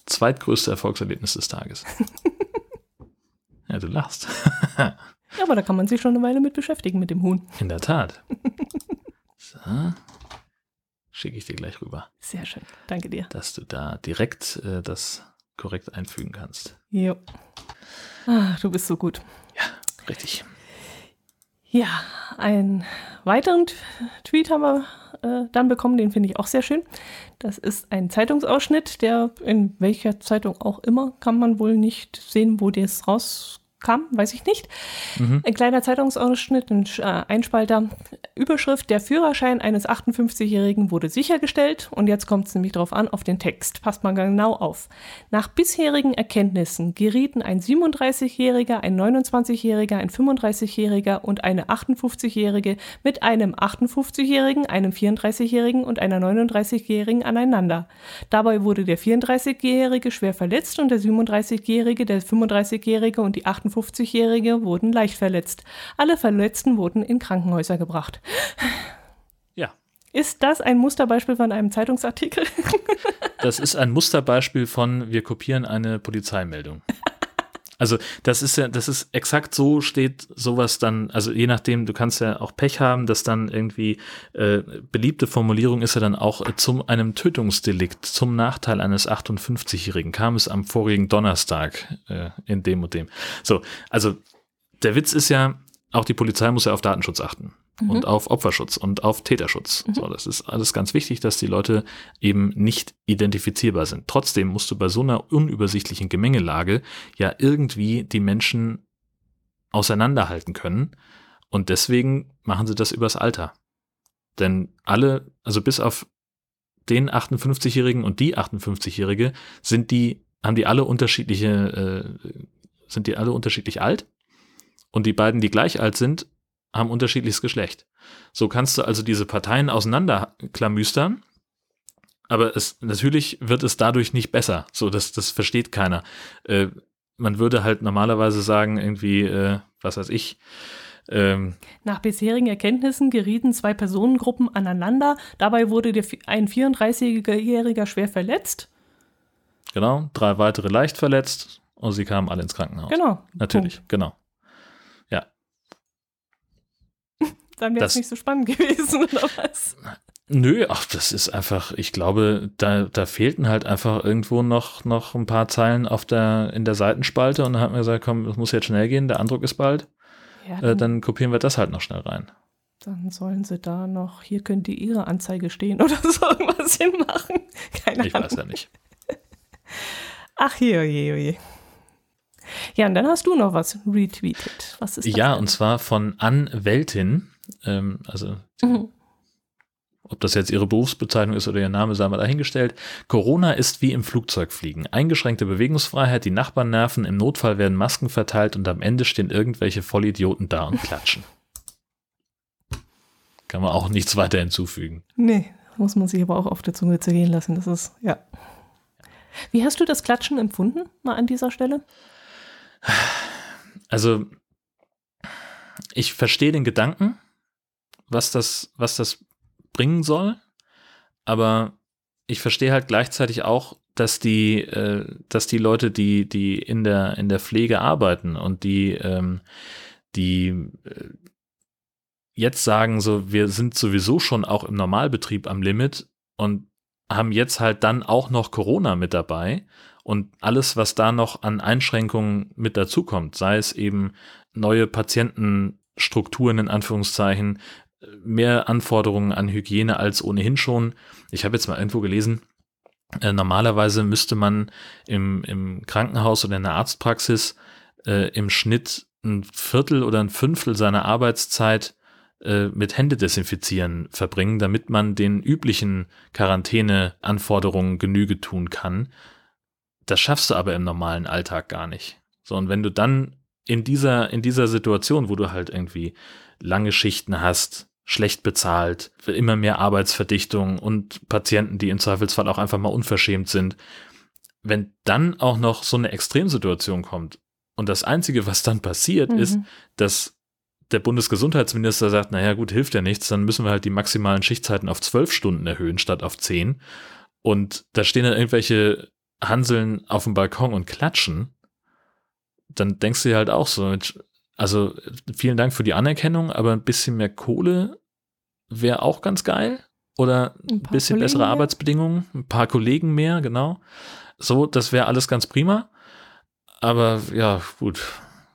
zweitgrößte Erfolgserlebnis des Tages. ja, du lachst. ja, aber da kann man sich schon eine Weile mit beschäftigen, mit dem Huhn. In der Tat. So. Schicke ich dir gleich rüber. Sehr schön. Danke dir. Dass du da direkt äh, das korrekt einfügen kannst. Jo. Ah, du bist so gut. Ja, richtig. Ja, einen weiteren Tweet haben wir äh, dann bekommen, den finde ich auch sehr schön. Das ist ein Zeitungsausschnitt, der in welcher Zeitung auch immer, kann man wohl nicht sehen, wo das raus kam, weiß ich nicht. Mhm. Ein kleiner Zeitungsausschnitt, ein äh, Einspalter. Überschrift, der Führerschein eines 58-Jährigen wurde sichergestellt. Und jetzt kommt es nämlich darauf an, auf den Text. Passt mal genau auf. Nach bisherigen Erkenntnissen gerieten ein 37-Jähriger, ein 29-Jähriger, ein 35-Jähriger und eine 58-Jährige mit einem 58-Jährigen, einem 34-Jährigen und einer 39-Jährigen aneinander. Dabei wurde der 34-Jährige schwer verletzt und der 37-Jährige, der 35-Jährige und die 58 58-Jährige wurden leicht verletzt. Alle Verletzten wurden in Krankenhäuser gebracht. Ja. Ist das ein Musterbeispiel von einem Zeitungsartikel? das ist ein Musterbeispiel von, wir kopieren eine Polizeimeldung. Also das ist ja, das ist exakt so steht sowas dann, also je nachdem, du kannst ja auch Pech haben, dass dann irgendwie äh, beliebte Formulierung ist ja dann auch äh, zum einem Tötungsdelikt zum Nachteil eines 58-Jährigen kam es am vorigen Donnerstag äh, in dem und dem. So, also der Witz ist ja, auch die Polizei muss ja auf Datenschutz achten mhm. und auf Opferschutz und auf Täterschutz. Mhm. So, das ist alles ganz wichtig, dass die Leute eben nicht identifizierbar sind. Trotzdem musst du bei so einer unübersichtlichen Gemengelage ja irgendwie die Menschen auseinanderhalten können. Und deswegen machen sie das übers Alter. Denn alle, also bis auf den 58-Jährigen und die 58-Jährige sind die, haben die alle unterschiedliche, äh, sind die alle unterschiedlich alt. Und die beiden, die gleich alt sind, haben unterschiedliches Geschlecht. So kannst du also diese Parteien auseinanderklamüstern, aber es, natürlich wird es dadurch nicht besser. So, das, das versteht keiner. Äh, man würde halt normalerweise sagen, irgendwie, äh, was weiß ich, ähm, Nach bisherigen Erkenntnissen gerieten zwei Personengruppen aneinander. Dabei wurde der, ein 34-Jähriger schwer verletzt. Genau, drei weitere leicht verletzt und sie kamen alle ins Krankenhaus. Genau. Natürlich, Punkt. genau. Dann wäre es nicht so spannend gewesen, oder was? Nö, ach, das ist einfach, ich glaube, da, da fehlten halt einfach irgendwo noch, noch ein paar Zeilen auf der, in der Seitenspalte und dann hat man gesagt, komm, es muss jetzt schnell gehen, der Andruck ist bald. Ja, dann, äh, dann kopieren wir das halt noch schnell rein. Dann sollen sie da noch, hier könnte ihre Anzeige stehen oder so irgendwas hinmachen. Keine ich Ahnung. Ich weiß ja nicht. Ach je, oje, oje. Ja, und dann hast du noch was retweetet. Was ist das? Ja, denn? und zwar von Ann Weltin. Ähm, also mhm. ob das jetzt ihre Berufsbezeichnung ist oder ihr Name, sei mal dahingestellt. Corona ist wie im Flugzeugfliegen. Eingeschränkte Bewegungsfreiheit, die Nachbarn nerven, im Notfall werden Masken verteilt und am Ende stehen irgendwelche Vollidioten da und klatschen. Kann man auch nichts weiter hinzufügen. Nee, muss man sich aber auch auf der Zunge zergehen lassen. Das ist, ja. Wie hast du das Klatschen empfunden, mal an dieser Stelle? Also, ich verstehe den Gedanken, was das, was das bringen soll, aber ich verstehe halt gleichzeitig auch, dass die, äh, dass die Leute, die, die in der, in der Pflege arbeiten und die, ähm, die äh, jetzt sagen, so, wir sind sowieso schon auch im Normalbetrieb am Limit und haben jetzt halt dann auch noch Corona mit dabei und alles, was da noch an Einschränkungen mit dazukommt, sei es eben neue Patientenstrukturen in Anführungszeichen, mehr Anforderungen an Hygiene als ohnehin schon. Ich habe jetzt mal irgendwo gelesen, äh, normalerweise müsste man im, im Krankenhaus oder in der Arztpraxis äh, im Schnitt ein Viertel oder ein Fünftel seiner Arbeitszeit äh, mit Händedesinfizieren verbringen, damit man den üblichen Quarantäneanforderungen Genüge tun kann. Das schaffst du aber im normalen Alltag gar nicht. So, und wenn du dann in dieser, in dieser Situation, wo du halt irgendwie lange Schichten hast, schlecht bezahlt, immer mehr Arbeitsverdichtung und Patienten, die im Zweifelsfall auch einfach mal unverschämt sind. Wenn dann auch noch so eine Extremsituation kommt und das Einzige, was dann passiert, mhm. ist, dass der Bundesgesundheitsminister sagt, naja gut, hilft ja nichts, dann müssen wir halt die maximalen Schichtzeiten auf zwölf Stunden erhöhen statt auf zehn. Und da stehen dann irgendwelche Hanseln auf dem Balkon und klatschen. Dann denkst du dir halt auch so, also vielen Dank für die Anerkennung, aber ein bisschen mehr Kohle wäre auch ganz geil. Oder ein, ein bisschen Kollegen bessere mehr. Arbeitsbedingungen, ein paar Kollegen mehr, genau. So, das wäre alles ganz prima. Aber ja, gut,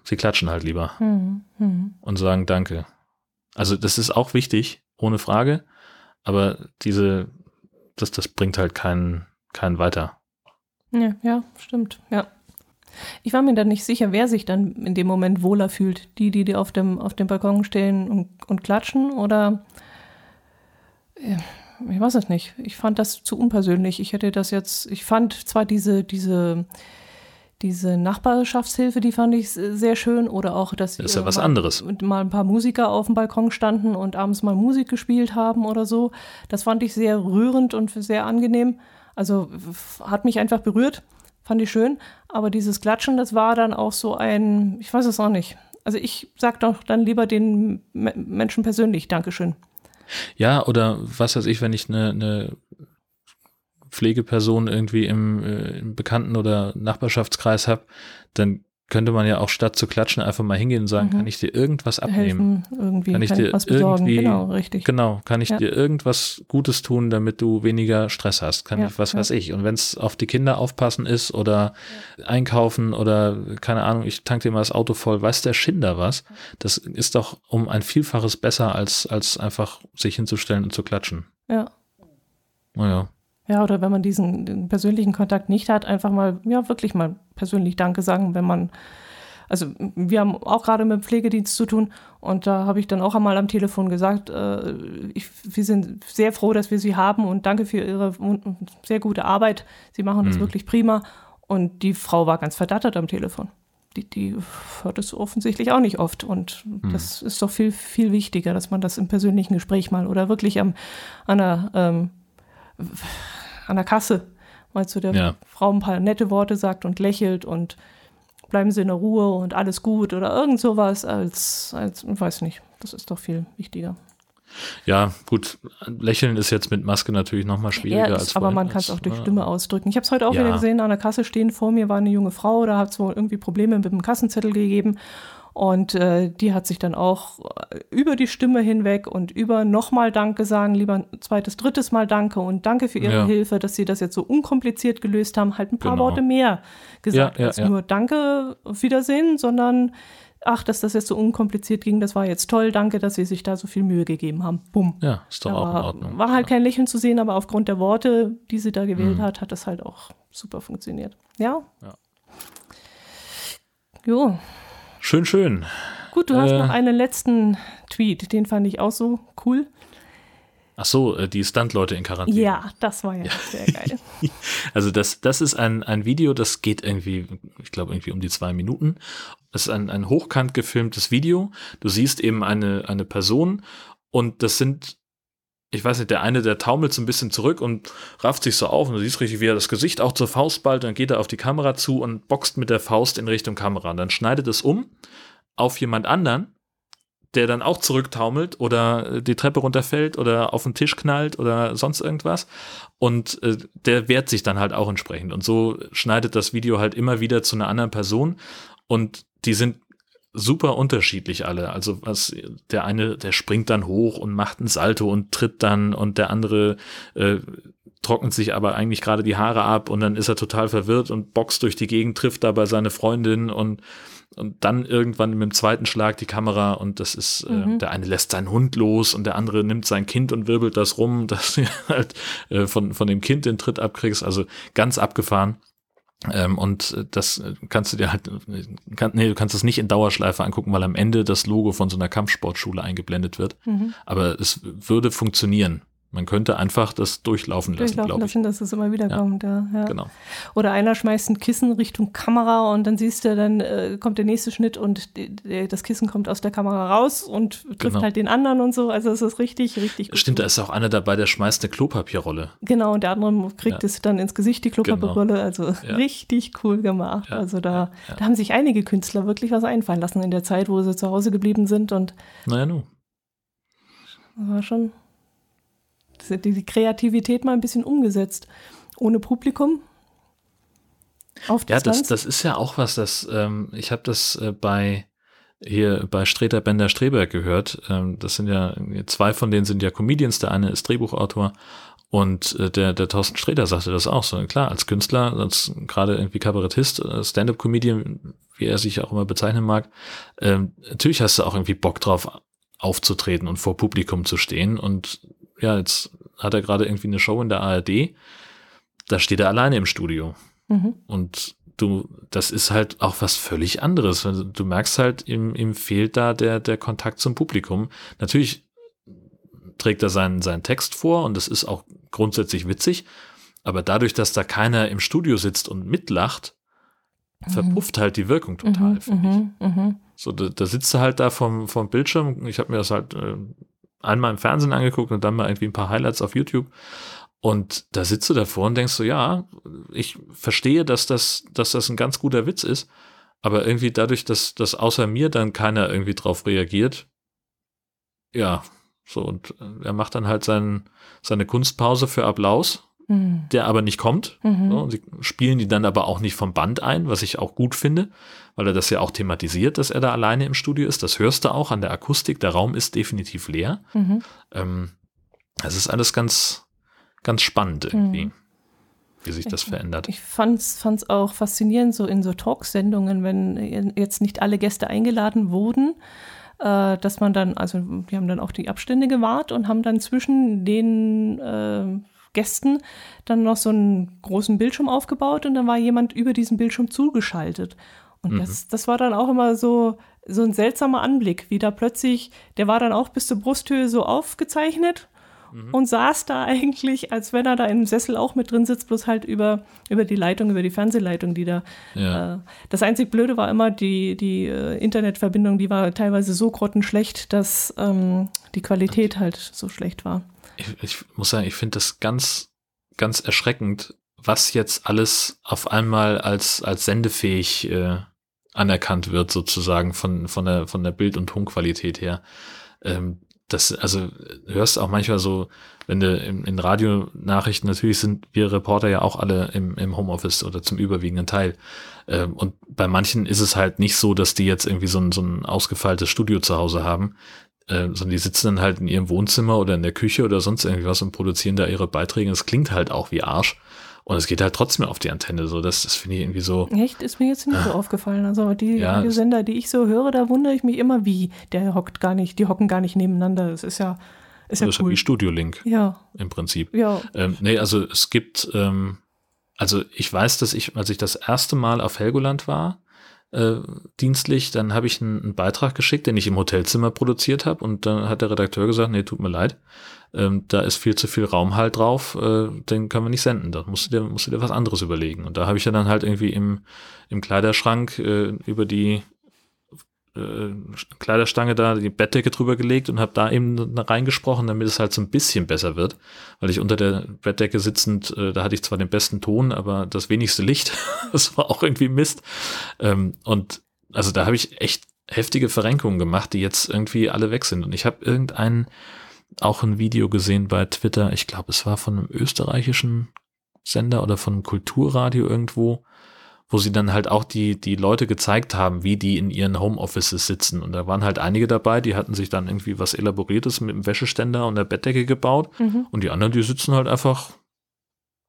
sie klatschen halt lieber mhm. Mhm. und sagen Danke. Also das ist auch wichtig, ohne Frage. Aber diese, das, das bringt halt keinen, keinen weiter. Ja, ja, stimmt, ja. Ich war mir dann nicht sicher, wer sich dann in dem Moment wohler fühlt. Die, die, die auf dem, auf dem Balkon stehen und, und klatschen oder ich weiß es nicht. Ich fand das zu unpersönlich. Ich hätte das jetzt, ich fand zwar diese, diese, diese Nachbarschaftshilfe, die fand ich sehr schön oder auch, dass das ist ja was mal, anderes. mal ein paar Musiker auf dem Balkon standen und abends mal Musik gespielt haben oder so. Das fand ich sehr rührend und sehr angenehm. Also hat mich einfach berührt, fand ich schön. Aber dieses Klatschen, das war dann auch so ein, ich weiß es auch nicht. Also ich sag doch dann lieber den Menschen persönlich Dankeschön. Ja, oder was weiß ich, wenn ich eine, eine Pflegeperson irgendwie im, äh, im Bekannten- oder Nachbarschaftskreis habe, dann könnte man ja auch statt zu klatschen einfach mal hingehen und sagen, mhm. kann ich dir irgendwas abnehmen? Helfen, irgendwie, kann ich kann dir was besorgen, genau, richtig. Genau, kann ich ja. dir irgendwas Gutes tun, damit du weniger Stress hast? Kann ja, ich, was ja. weiß ich? Und wenn es auf die Kinder aufpassen ist oder einkaufen oder keine Ahnung, ich tank dir mal das Auto voll, weiß der Schinder was? Das ist doch um ein Vielfaches besser, als, als einfach sich hinzustellen und zu klatschen. Ja. Naja. Ja, oder wenn man diesen persönlichen Kontakt nicht hat, einfach mal, ja, wirklich mal persönlich Danke sagen, wenn man, also wir haben auch gerade mit dem Pflegedienst zu tun und da habe ich dann auch einmal am Telefon gesagt, äh, ich, wir sind sehr froh, dass wir Sie haben und danke für Ihre sehr gute Arbeit. Sie machen das mhm. wirklich prima. Und die Frau war ganz verdattert am Telefon. Die, die hört es offensichtlich auch nicht oft. Und mhm. das ist doch viel, viel wichtiger, dass man das im persönlichen Gespräch mal oder wirklich am, an einer ähm, an der Kasse mal zu der ja. Frau ein paar nette Worte sagt und lächelt und bleiben Sie in der Ruhe und alles gut oder irgend sowas als, als ich weiß nicht, das ist doch viel wichtiger. Ja, gut, lächeln ist jetzt mit Maske natürlich nochmal schwieriger ja, als Aber man kann es auch durch Stimme ausdrücken. Ich habe es heute auch ja. wieder gesehen, an der Kasse stehen vor mir war eine junge Frau, da hat es wohl irgendwie Probleme mit dem Kassenzettel gegeben und äh, die hat sich dann auch äh, über die Stimme hinweg und über nochmal Danke sagen, lieber ein zweites, drittes Mal Danke und danke für Ihre ja. Hilfe, dass Sie das jetzt so unkompliziert gelöst haben, halt ein paar genau. Worte mehr gesagt ja, ja, als nur Danke, Wiedersehen, sondern ach, dass das jetzt so unkompliziert ging, das war jetzt toll, danke, dass Sie sich da so viel Mühe gegeben haben. Bumm. Ja, ist doch da auch in Ordnung. War halt kein Lächeln zu sehen, aber aufgrund der Worte, die sie da gewählt mhm. hat, hat das halt auch super funktioniert. Ja. ja. Jo. Schön, schön. Gut, du äh, hast noch einen letzten Tweet, den fand ich auch so cool. Ach so, äh, die Stunt-Leute in Quarantäne. Ja, das war ja, ja. sehr geil. also das, das ist ein, ein Video, das geht irgendwie, ich glaube irgendwie um die zwei Minuten. Das ist ein, ein hochkant gefilmtes Video. Du siehst eben eine, eine Person und das sind, ich weiß nicht, der eine, der taumelt so ein bisschen zurück und rafft sich so auf und du siehst richtig, wie er das Gesicht auch zur Faust ballt, dann geht er auf die Kamera zu und boxt mit der Faust in Richtung Kamera. Und dann schneidet es um auf jemand anderen, der dann auch zurücktaumelt oder die Treppe runterfällt oder auf den Tisch knallt oder sonst irgendwas. Und äh, der wehrt sich dann halt auch entsprechend. Und so schneidet das Video halt immer wieder zu einer anderen Person. Und die sind super unterschiedlich alle. Also was der eine, der springt dann hoch und macht ein Salto und tritt dann und der andere äh, trocknet sich aber eigentlich gerade die Haare ab und dann ist er total verwirrt und boxt durch die Gegend, trifft dabei seine Freundin und und dann irgendwann mit dem zweiten Schlag die Kamera und das ist, äh, mhm. äh, der eine lässt seinen Hund los und der andere nimmt sein Kind und wirbelt das rum, dass du halt äh, von, von dem Kind den Tritt abkriegst. Also ganz abgefahren. Ähm, und das kannst du dir halt, kann, nee, du kannst es nicht in Dauerschleife angucken, weil am Ende das Logo von so einer Kampfsportschule eingeblendet wird. Mhm. Aber es würde funktionieren. Man könnte einfach das durchlaufen lassen, durchlaufen lassen, dass es immer wieder ja. kommt. Ja, ja. Genau. Oder einer schmeißt ein Kissen Richtung Kamera und dann siehst du, dann äh, kommt der nächste Schnitt und die, die, das Kissen kommt aus der Kamera raus und trifft genau. halt den anderen und so. Also es ist richtig, richtig gut. Stimmt, da ist auch einer dabei, der schmeißt eine Klopapierrolle. Genau, und der andere kriegt es dann ins Gesicht, die Klopapierrolle. Genau. Also richtig cool gemacht. Also da, da haben sich einige Künstler wirklich was einfallen lassen in der Zeit, wo sie zu Hause geblieben sind und naja, nu. war schon die Kreativität mal ein bisschen umgesetzt. Ohne Publikum. Auf ja, das, das ist ja auch was, das, ähm, ich habe das äh, bei hier bei Streter Bender Streberg gehört. Ähm, das sind ja, zwei von denen sind ja Comedians, der eine ist Drehbuchautor und äh, der, der Thorsten Sträter sagte das auch so. Klar, als Künstler, als gerade irgendwie Kabarettist, äh, Stand-up-Comedian, wie er sich auch immer bezeichnen mag, ähm, natürlich hast du auch irgendwie Bock drauf, aufzutreten und vor Publikum zu stehen und ja, jetzt hat er gerade irgendwie eine Show in der ARD, da steht er alleine im Studio. Mhm. Und du, das ist halt auch was völlig anderes. Also du merkst halt, ihm, ihm fehlt da der, der Kontakt zum Publikum. Natürlich trägt er seinen, seinen Text vor und das ist auch grundsätzlich witzig. Aber dadurch, dass da keiner im Studio sitzt und mitlacht, mhm. verpufft halt die Wirkung total, mhm, finde ich. Mhm, mhm. So, da, da sitzt er halt da vom, vom Bildschirm. Ich habe mir das halt äh, einmal im Fernsehen angeguckt und dann mal irgendwie ein paar Highlights auf YouTube. Und da sitzt du davor und denkst so, ja, ich verstehe, dass das, dass das ein ganz guter Witz ist, aber irgendwie dadurch, dass, dass außer mir dann keiner irgendwie drauf reagiert, ja, so, und er macht dann halt sein, seine Kunstpause für Applaus mhm. der aber nicht kommt. Mhm. So, sie spielen die dann aber auch nicht vom Band ein, was ich auch gut finde, weil er das ja auch thematisiert, dass er da alleine im Studio ist. Das hörst du auch an der Akustik. Der Raum ist definitiv leer. Mhm. Ähm, das ist alles ganz, ganz spannend irgendwie. Mhm wie sich das verändert. Ich fand es auch faszinierend, so in so Talksendungen, wenn jetzt nicht alle Gäste eingeladen wurden, äh, dass man dann, also die haben dann auch die Abstände gewahrt und haben dann zwischen den äh, Gästen dann noch so einen großen Bildschirm aufgebaut und dann war jemand über diesen Bildschirm zugeschaltet. Und mhm. das, das war dann auch immer so, so ein seltsamer Anblick, wie da plötzlich, der war dann auch bis zur Brusthöhe so aufgezeichnet mhm. und saß da eigentlich, als wenn er da im Sessel auch mit drin sitzt, bloß halt über, über die Leitung, über die Fernsehleitung, die da. Ja. Äh, das einzig Blöde war immer die, die äh, Internetverbindung, die war teilweise so grottenschlecht, dass ähm, die Qualität halt so schlecht war ich, ich muss sagen, ich finde das ganz, ganz erschreckend, was jetzt alles auf einmal als, als sendefähig äh, anerkannt wird, sozusagen von, von der, von der Bild- und Tonqualität her. Ähm, das, also hörst auch manchmal so, wenn du in, in Radionachrichten, natürlich sind wir Reporter ja auch alle im, im Homeoffice oder zum überwiegenden Teil. Ähm, und bei manchen ist es halt nicht so, dass die jetzt irgendwie so ein, so ein ausgefeiltes Studio zu Hause haben, äh, sondern die sitzen dann halt in ihrem Wohnzimmer oder in der Küche oder sonst irgendwas und produzieren da ihre Beiträge. Es klingt halt auch wie Arsch. Und es geht halt trotzdem auf die Antenne. So, das, das finde ich irgendwie so. Echt? Ist mir jetzt nicht so ah. aufgefallen. Also die ja, Sender, die ich so höre, da wundere ich mich immer, wie. Der hockt gar nicht, die hocken gar nicht nebeneinander. Das ist ja. Ist ja das cool. ist wie Studio Link. Ja. Im Prinzip. Ja. Ähm, nee, also es gibt, ähm, also ich weiß, dass ich, als ich das erste Mal auf Helgoland war, äh, dienstlich, dann habe ich einen, einen, Beitrag geschickt, den ich im Hotelzimmer produziert habe und dann hat der Redakteur gesagt, nee, tut mir leid, ähm, da ist viel zu viel Raum halt drauf, äh, den können wir nicht senden, da musst du dir, musst du dir was anderes überlegen. Und da habe ich ja dann halt irgendwie im, im Kleiderschrank äh, über die äh, Kleiderstange da die Bettdecke drüber gelegt und habe da eben reingesprochen, damit es halt so ein bisschen besser wird, weil ich unter der Bettdecke sitzend, äh, da hatte ich zwar den besten Ton, aber das wenigste Licht, das war auch irgendwie Mist. Ähm, und also da habe ich echt heftige Verrenkungen gemacht, die jetzt irgendwie alle weg sind. Und ich habe irgendein, auch ein Video gesehen bei Twitter, ich glaube, es war von einem österreichischen Sender oder von Kulturradio irgendwo, wo sie dann halt auch die, die Leute gezeigt haben, wie die in ihren Homeoffices sitzen. Und da waren halt einige dabei, die hatten sich dann irgendwie was Elaboriertes mit dem Wäscheständer und der Bettdecke gebaut. Mhm. Und die anderen, die sitzen halt einfach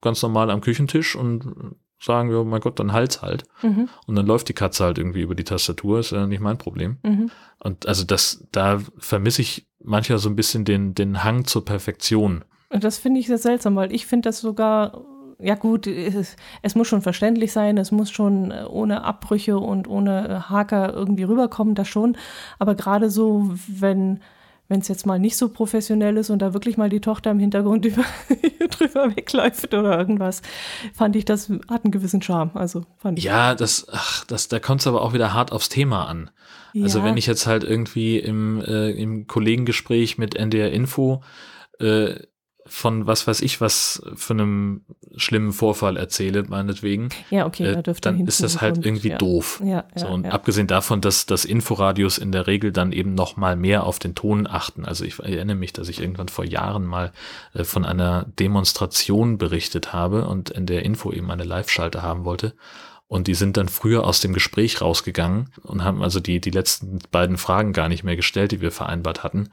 ganz normal am Küchentisch und sagen wir, oh mein Gott, dann Hals halt. Mhm. Und dann läuft die Katze halt irgendwie über die Tastatur, ist ja nicht mein Problem. Mhm. Und also das, da vermisse ich manchmal so ein bisschen den, den Hang zur Perfektion. Das finde ich sehr seltsam, weil ich finde das sogar ja gut, es, es, muss schon verständlich sein, es muss schon äh, ohne Abbrüche und ohne äh, Haker irgendwie rüberkommen, das schon. Aber gerade so, wenn wenn es jetzt mal nicht so professionell ist und da wirklich mal die Tochter im Hintergrund über, drüber wegläuft oder irgendwas, fand ich, das hat einen gewissen Charme. Also fand ich. Ja, das, ach, das, da kommt es aber auch wieder hart aufs Thema an. Also ja. Also wenn ich jetzt halt irgendwie im, äh, im Kollegengespräch mit NDR Info äh, von was weiß ich was für einem schlimmen Vorfall erzähle, meinetwegen, ja, okay, äh, da dann ist das halt irgendwie ja. doof. Ja, so, und abgesehen davon, dass, dass Inforadios in der Regel dann eben noch mal mehr auf den Ton achten. Also ich erinnere mich, dass ich irgendwann vor Jahren mal äh, von einer Demonstration berichtet habe und in der Info eben eine Live-Schalte haben wollte. Und die sind dann früher aus dem Gespräch rausgegangen und haben also die, die letzten beiden Fragen gar nicht mehr gestellt, die wir vereinbart hatten.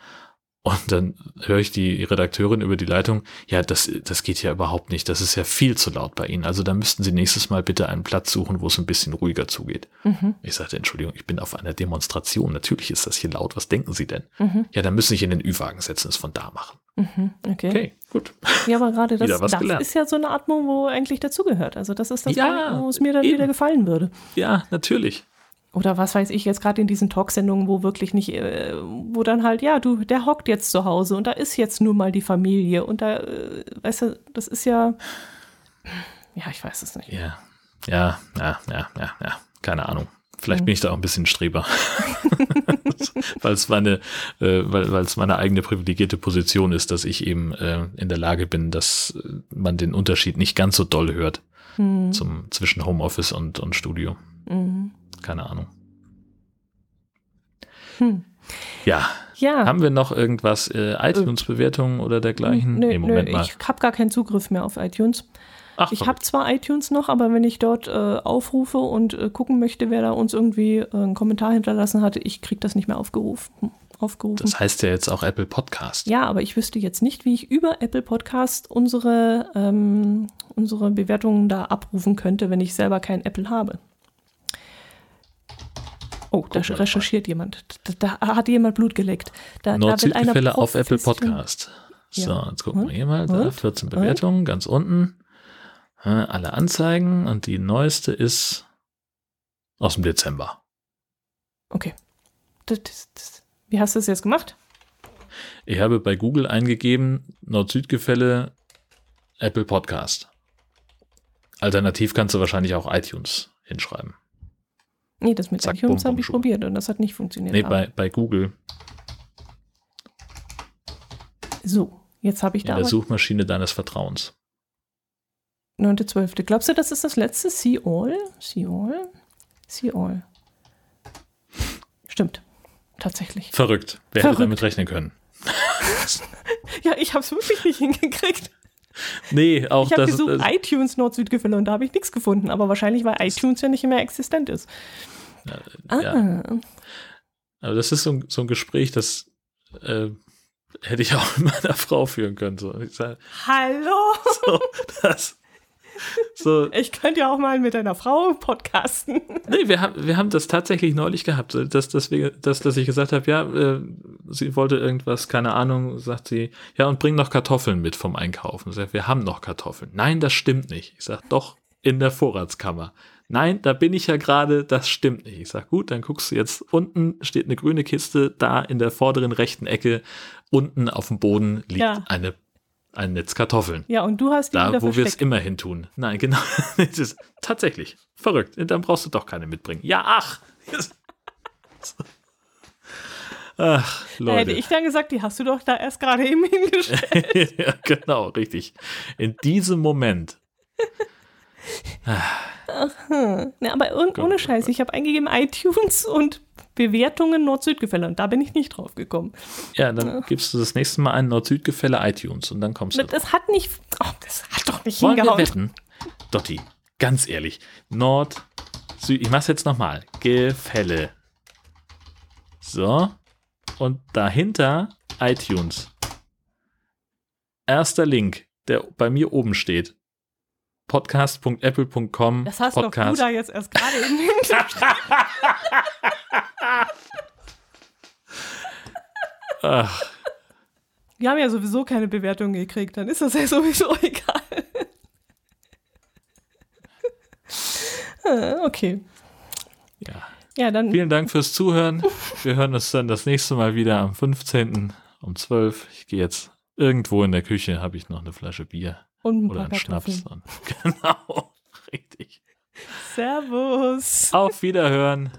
Und dann höre ich die Redakteurin über die Leitung, ja, das, das geht ja überhaupt nicht, das ist ja viel zu laut bei Ihnen. Also da müssten Sie nächstes Mal bitte einen Platz suchen, wo es ein bisschen ruhiger zugeht. Mhm. Ich sagte, Entschuldigung, ich bin auf einer Demonstration, natürlich ist das hier laut, was denken Sie denn? Mhm. Ja, dann müssen Sie sich in den Ü-Wagen setzen, es von da machen. Mhm. Okay. okay. gut. Ja, aber gerade das, das ist ja so eine Atmung, wo eigentlich dazugehört. Also das ist das, ja, wo es mir dann eben. wieder gefallen würde. Ja, natürlich oder was weiß ich jetzt gerade in diesen Talksendungen, wo wirklich nicht, äh, wo dann halt, ja, du, der hockt jetzt zu Hause und da ist jetzt nur mal die Familie und da, äh, weißt du, das ist ja, ja, ich weiß es nicht. Ja, ja, ja, ja, ja, ja, keine Ahnung. Vielleicht mhm. bin ich da auch ein bisschen Streber. weil es meine, äh, weil es meine eigene privilegierte Position ist, dass ich eben äh, in der Lage bin, dass man den Unterschied nicht ganz so doll hört mhm. zum, zwischen Homeoffice und, und Studio. Mhm keine Ahnung. Hm. Ja. ja. Haben wir noch irgendwas, äh, iTunes-Bewertungen oder dergleichen? Nö, nee, Moment nö, mal. Ich habe gar keinen Zugriff mehr auf iTunes. Ach, ich habe zwar iTunes noch, aber wenn ich dort äh, aufrufe und äh, gucken möchte, wer da uns irgendwie äh, einen Kommentar hinterlassen hatte, ich kriege das nicht mehr aufgerufen, aufgerufen. Das heißt ja jetzt auch Apple Podcast. Ja, aber ich wüsste jetzt nicht, wie ich über Apple Podcast unsere, ähm, unsere Bewertungen da abrufen könnte, wenn ich selber kein Apple habe. Oh, da recherchiert jemand. Da, da, hat jemand Blut geleckt. Da, Nord-Süd-Gefälle auf Apple Podcast. So, ja. jetzt gucken wir hier mal. Da, 14 Bewertungen, ganz unten. Alle Anzeigen und die neueste ist aus dem Dezember. Okay. Das, das, das. Wie hast du das jetzt gemacht? Ich habe bei Google eingegeben, Nord-Süd-Gefälle, Apple Podcast. Alternativ kannst du wahrscheinlich auch iTunes hinschreiben. Nee, das mit Zack, iTunes habe ich probiert und das hat nicht funktioniert. Nee, bei, bei Google. So, jetzt habe ich da. In der Suchmaschine deines Vertrauens. 9.12. Glaubst du, das ist das letzte? See All? See All? See All. Stimmt. Tatsächlich. Verrückt. Wer Verrückt. hätte damit rechnen können? ja, ich habe es wirklich nicht hingekriegt. Nee, auch ich das. Ich habe gesucht äh, iTunes Nord-Süd-Gefälle und da habe ich nichts gefunden. Aber wahrscheinlich, weil iTunes ja nicht mehr existent ist. Ja, ah. Ja. Aber das ist so, so ein Gespräch, das äh, hätte ich auch mit meiner Frau führen können. So. Sag, Hallo? So, das, so. Ich könnte ja auch mal mit deiner Frau podcasten. Nee, wir haben, wir haben das tatsächlich neulich gehabt, dass, dass, wir, dass, dass ich gesagt habe, ja, äh, sie wollte irgendwas, keine Ahnung, sagt sie, ja, und bring noch Kartoffeln mit vom Einkaufen. Sagt, wir haben noch Kartoffeln. Nein, das stimmt nicht. Ich sage, doch, in der Vorratskammer. Nein, da bin ich ja gerade, das stimmt nicht. Ich sage, gut, dann guckst du jetzt, unten steht eine grüne Kiste, da in der vorderen rechten Ecke, unten auf dem Boden liegt ja. eine ein Netz Kartoffeln. Ja, und du hast die Da, wo wir es immerhin tun. Nein, genau. das ist tatsächlich verrückt. Dann brauchst du doch keine mitbringen. Ja, ach. Ach, Leute. Da hätte ich dann gesagt, die hast du doch da erst gerade eben hingestellt. ja, genau, richtig. In diesem Moment. Ach, hm. Na, aber ohne Gott, Scheiß, Gott. ich habe eingegeben iTunes und Bewertungen Nord-Süd-Gefälle und da bin ich nicht drauf gekommen. Ja, dann gibst du das nächste Mal ein Nord-Süd-Gefälle iTunes und dann kommst du. drauf. Das hat nicht, oh, das hat doch nicht Wollen wir hingehauen. wetten? Dotti, ganz ehrlich. Nord, Süd, ich mach's jetzt nochmal. Gefälle. So. Und dahinter iTunes. Erster Link, der bei mir oben steht. Podcast.apple.com. Das hast doch du Podcast. da jetzt erst gerade im Hintergrund. Ach, Wir haben ja sowieso keine Bewertung gekriegt, dann ist das ja sowieso egal. Ah, okay. ja. Ja, dann Vielen Dank fürs Zuhören. Wir hören uns dann das nächste Mal wieder am 15. um 12. Ich gehe jetzt irgendwo in der Küche, habe ich noch eine Flasche Bier und ein oder paar einen Schnaps. Und, genau, richtig. Servus. Auf Wiederhören.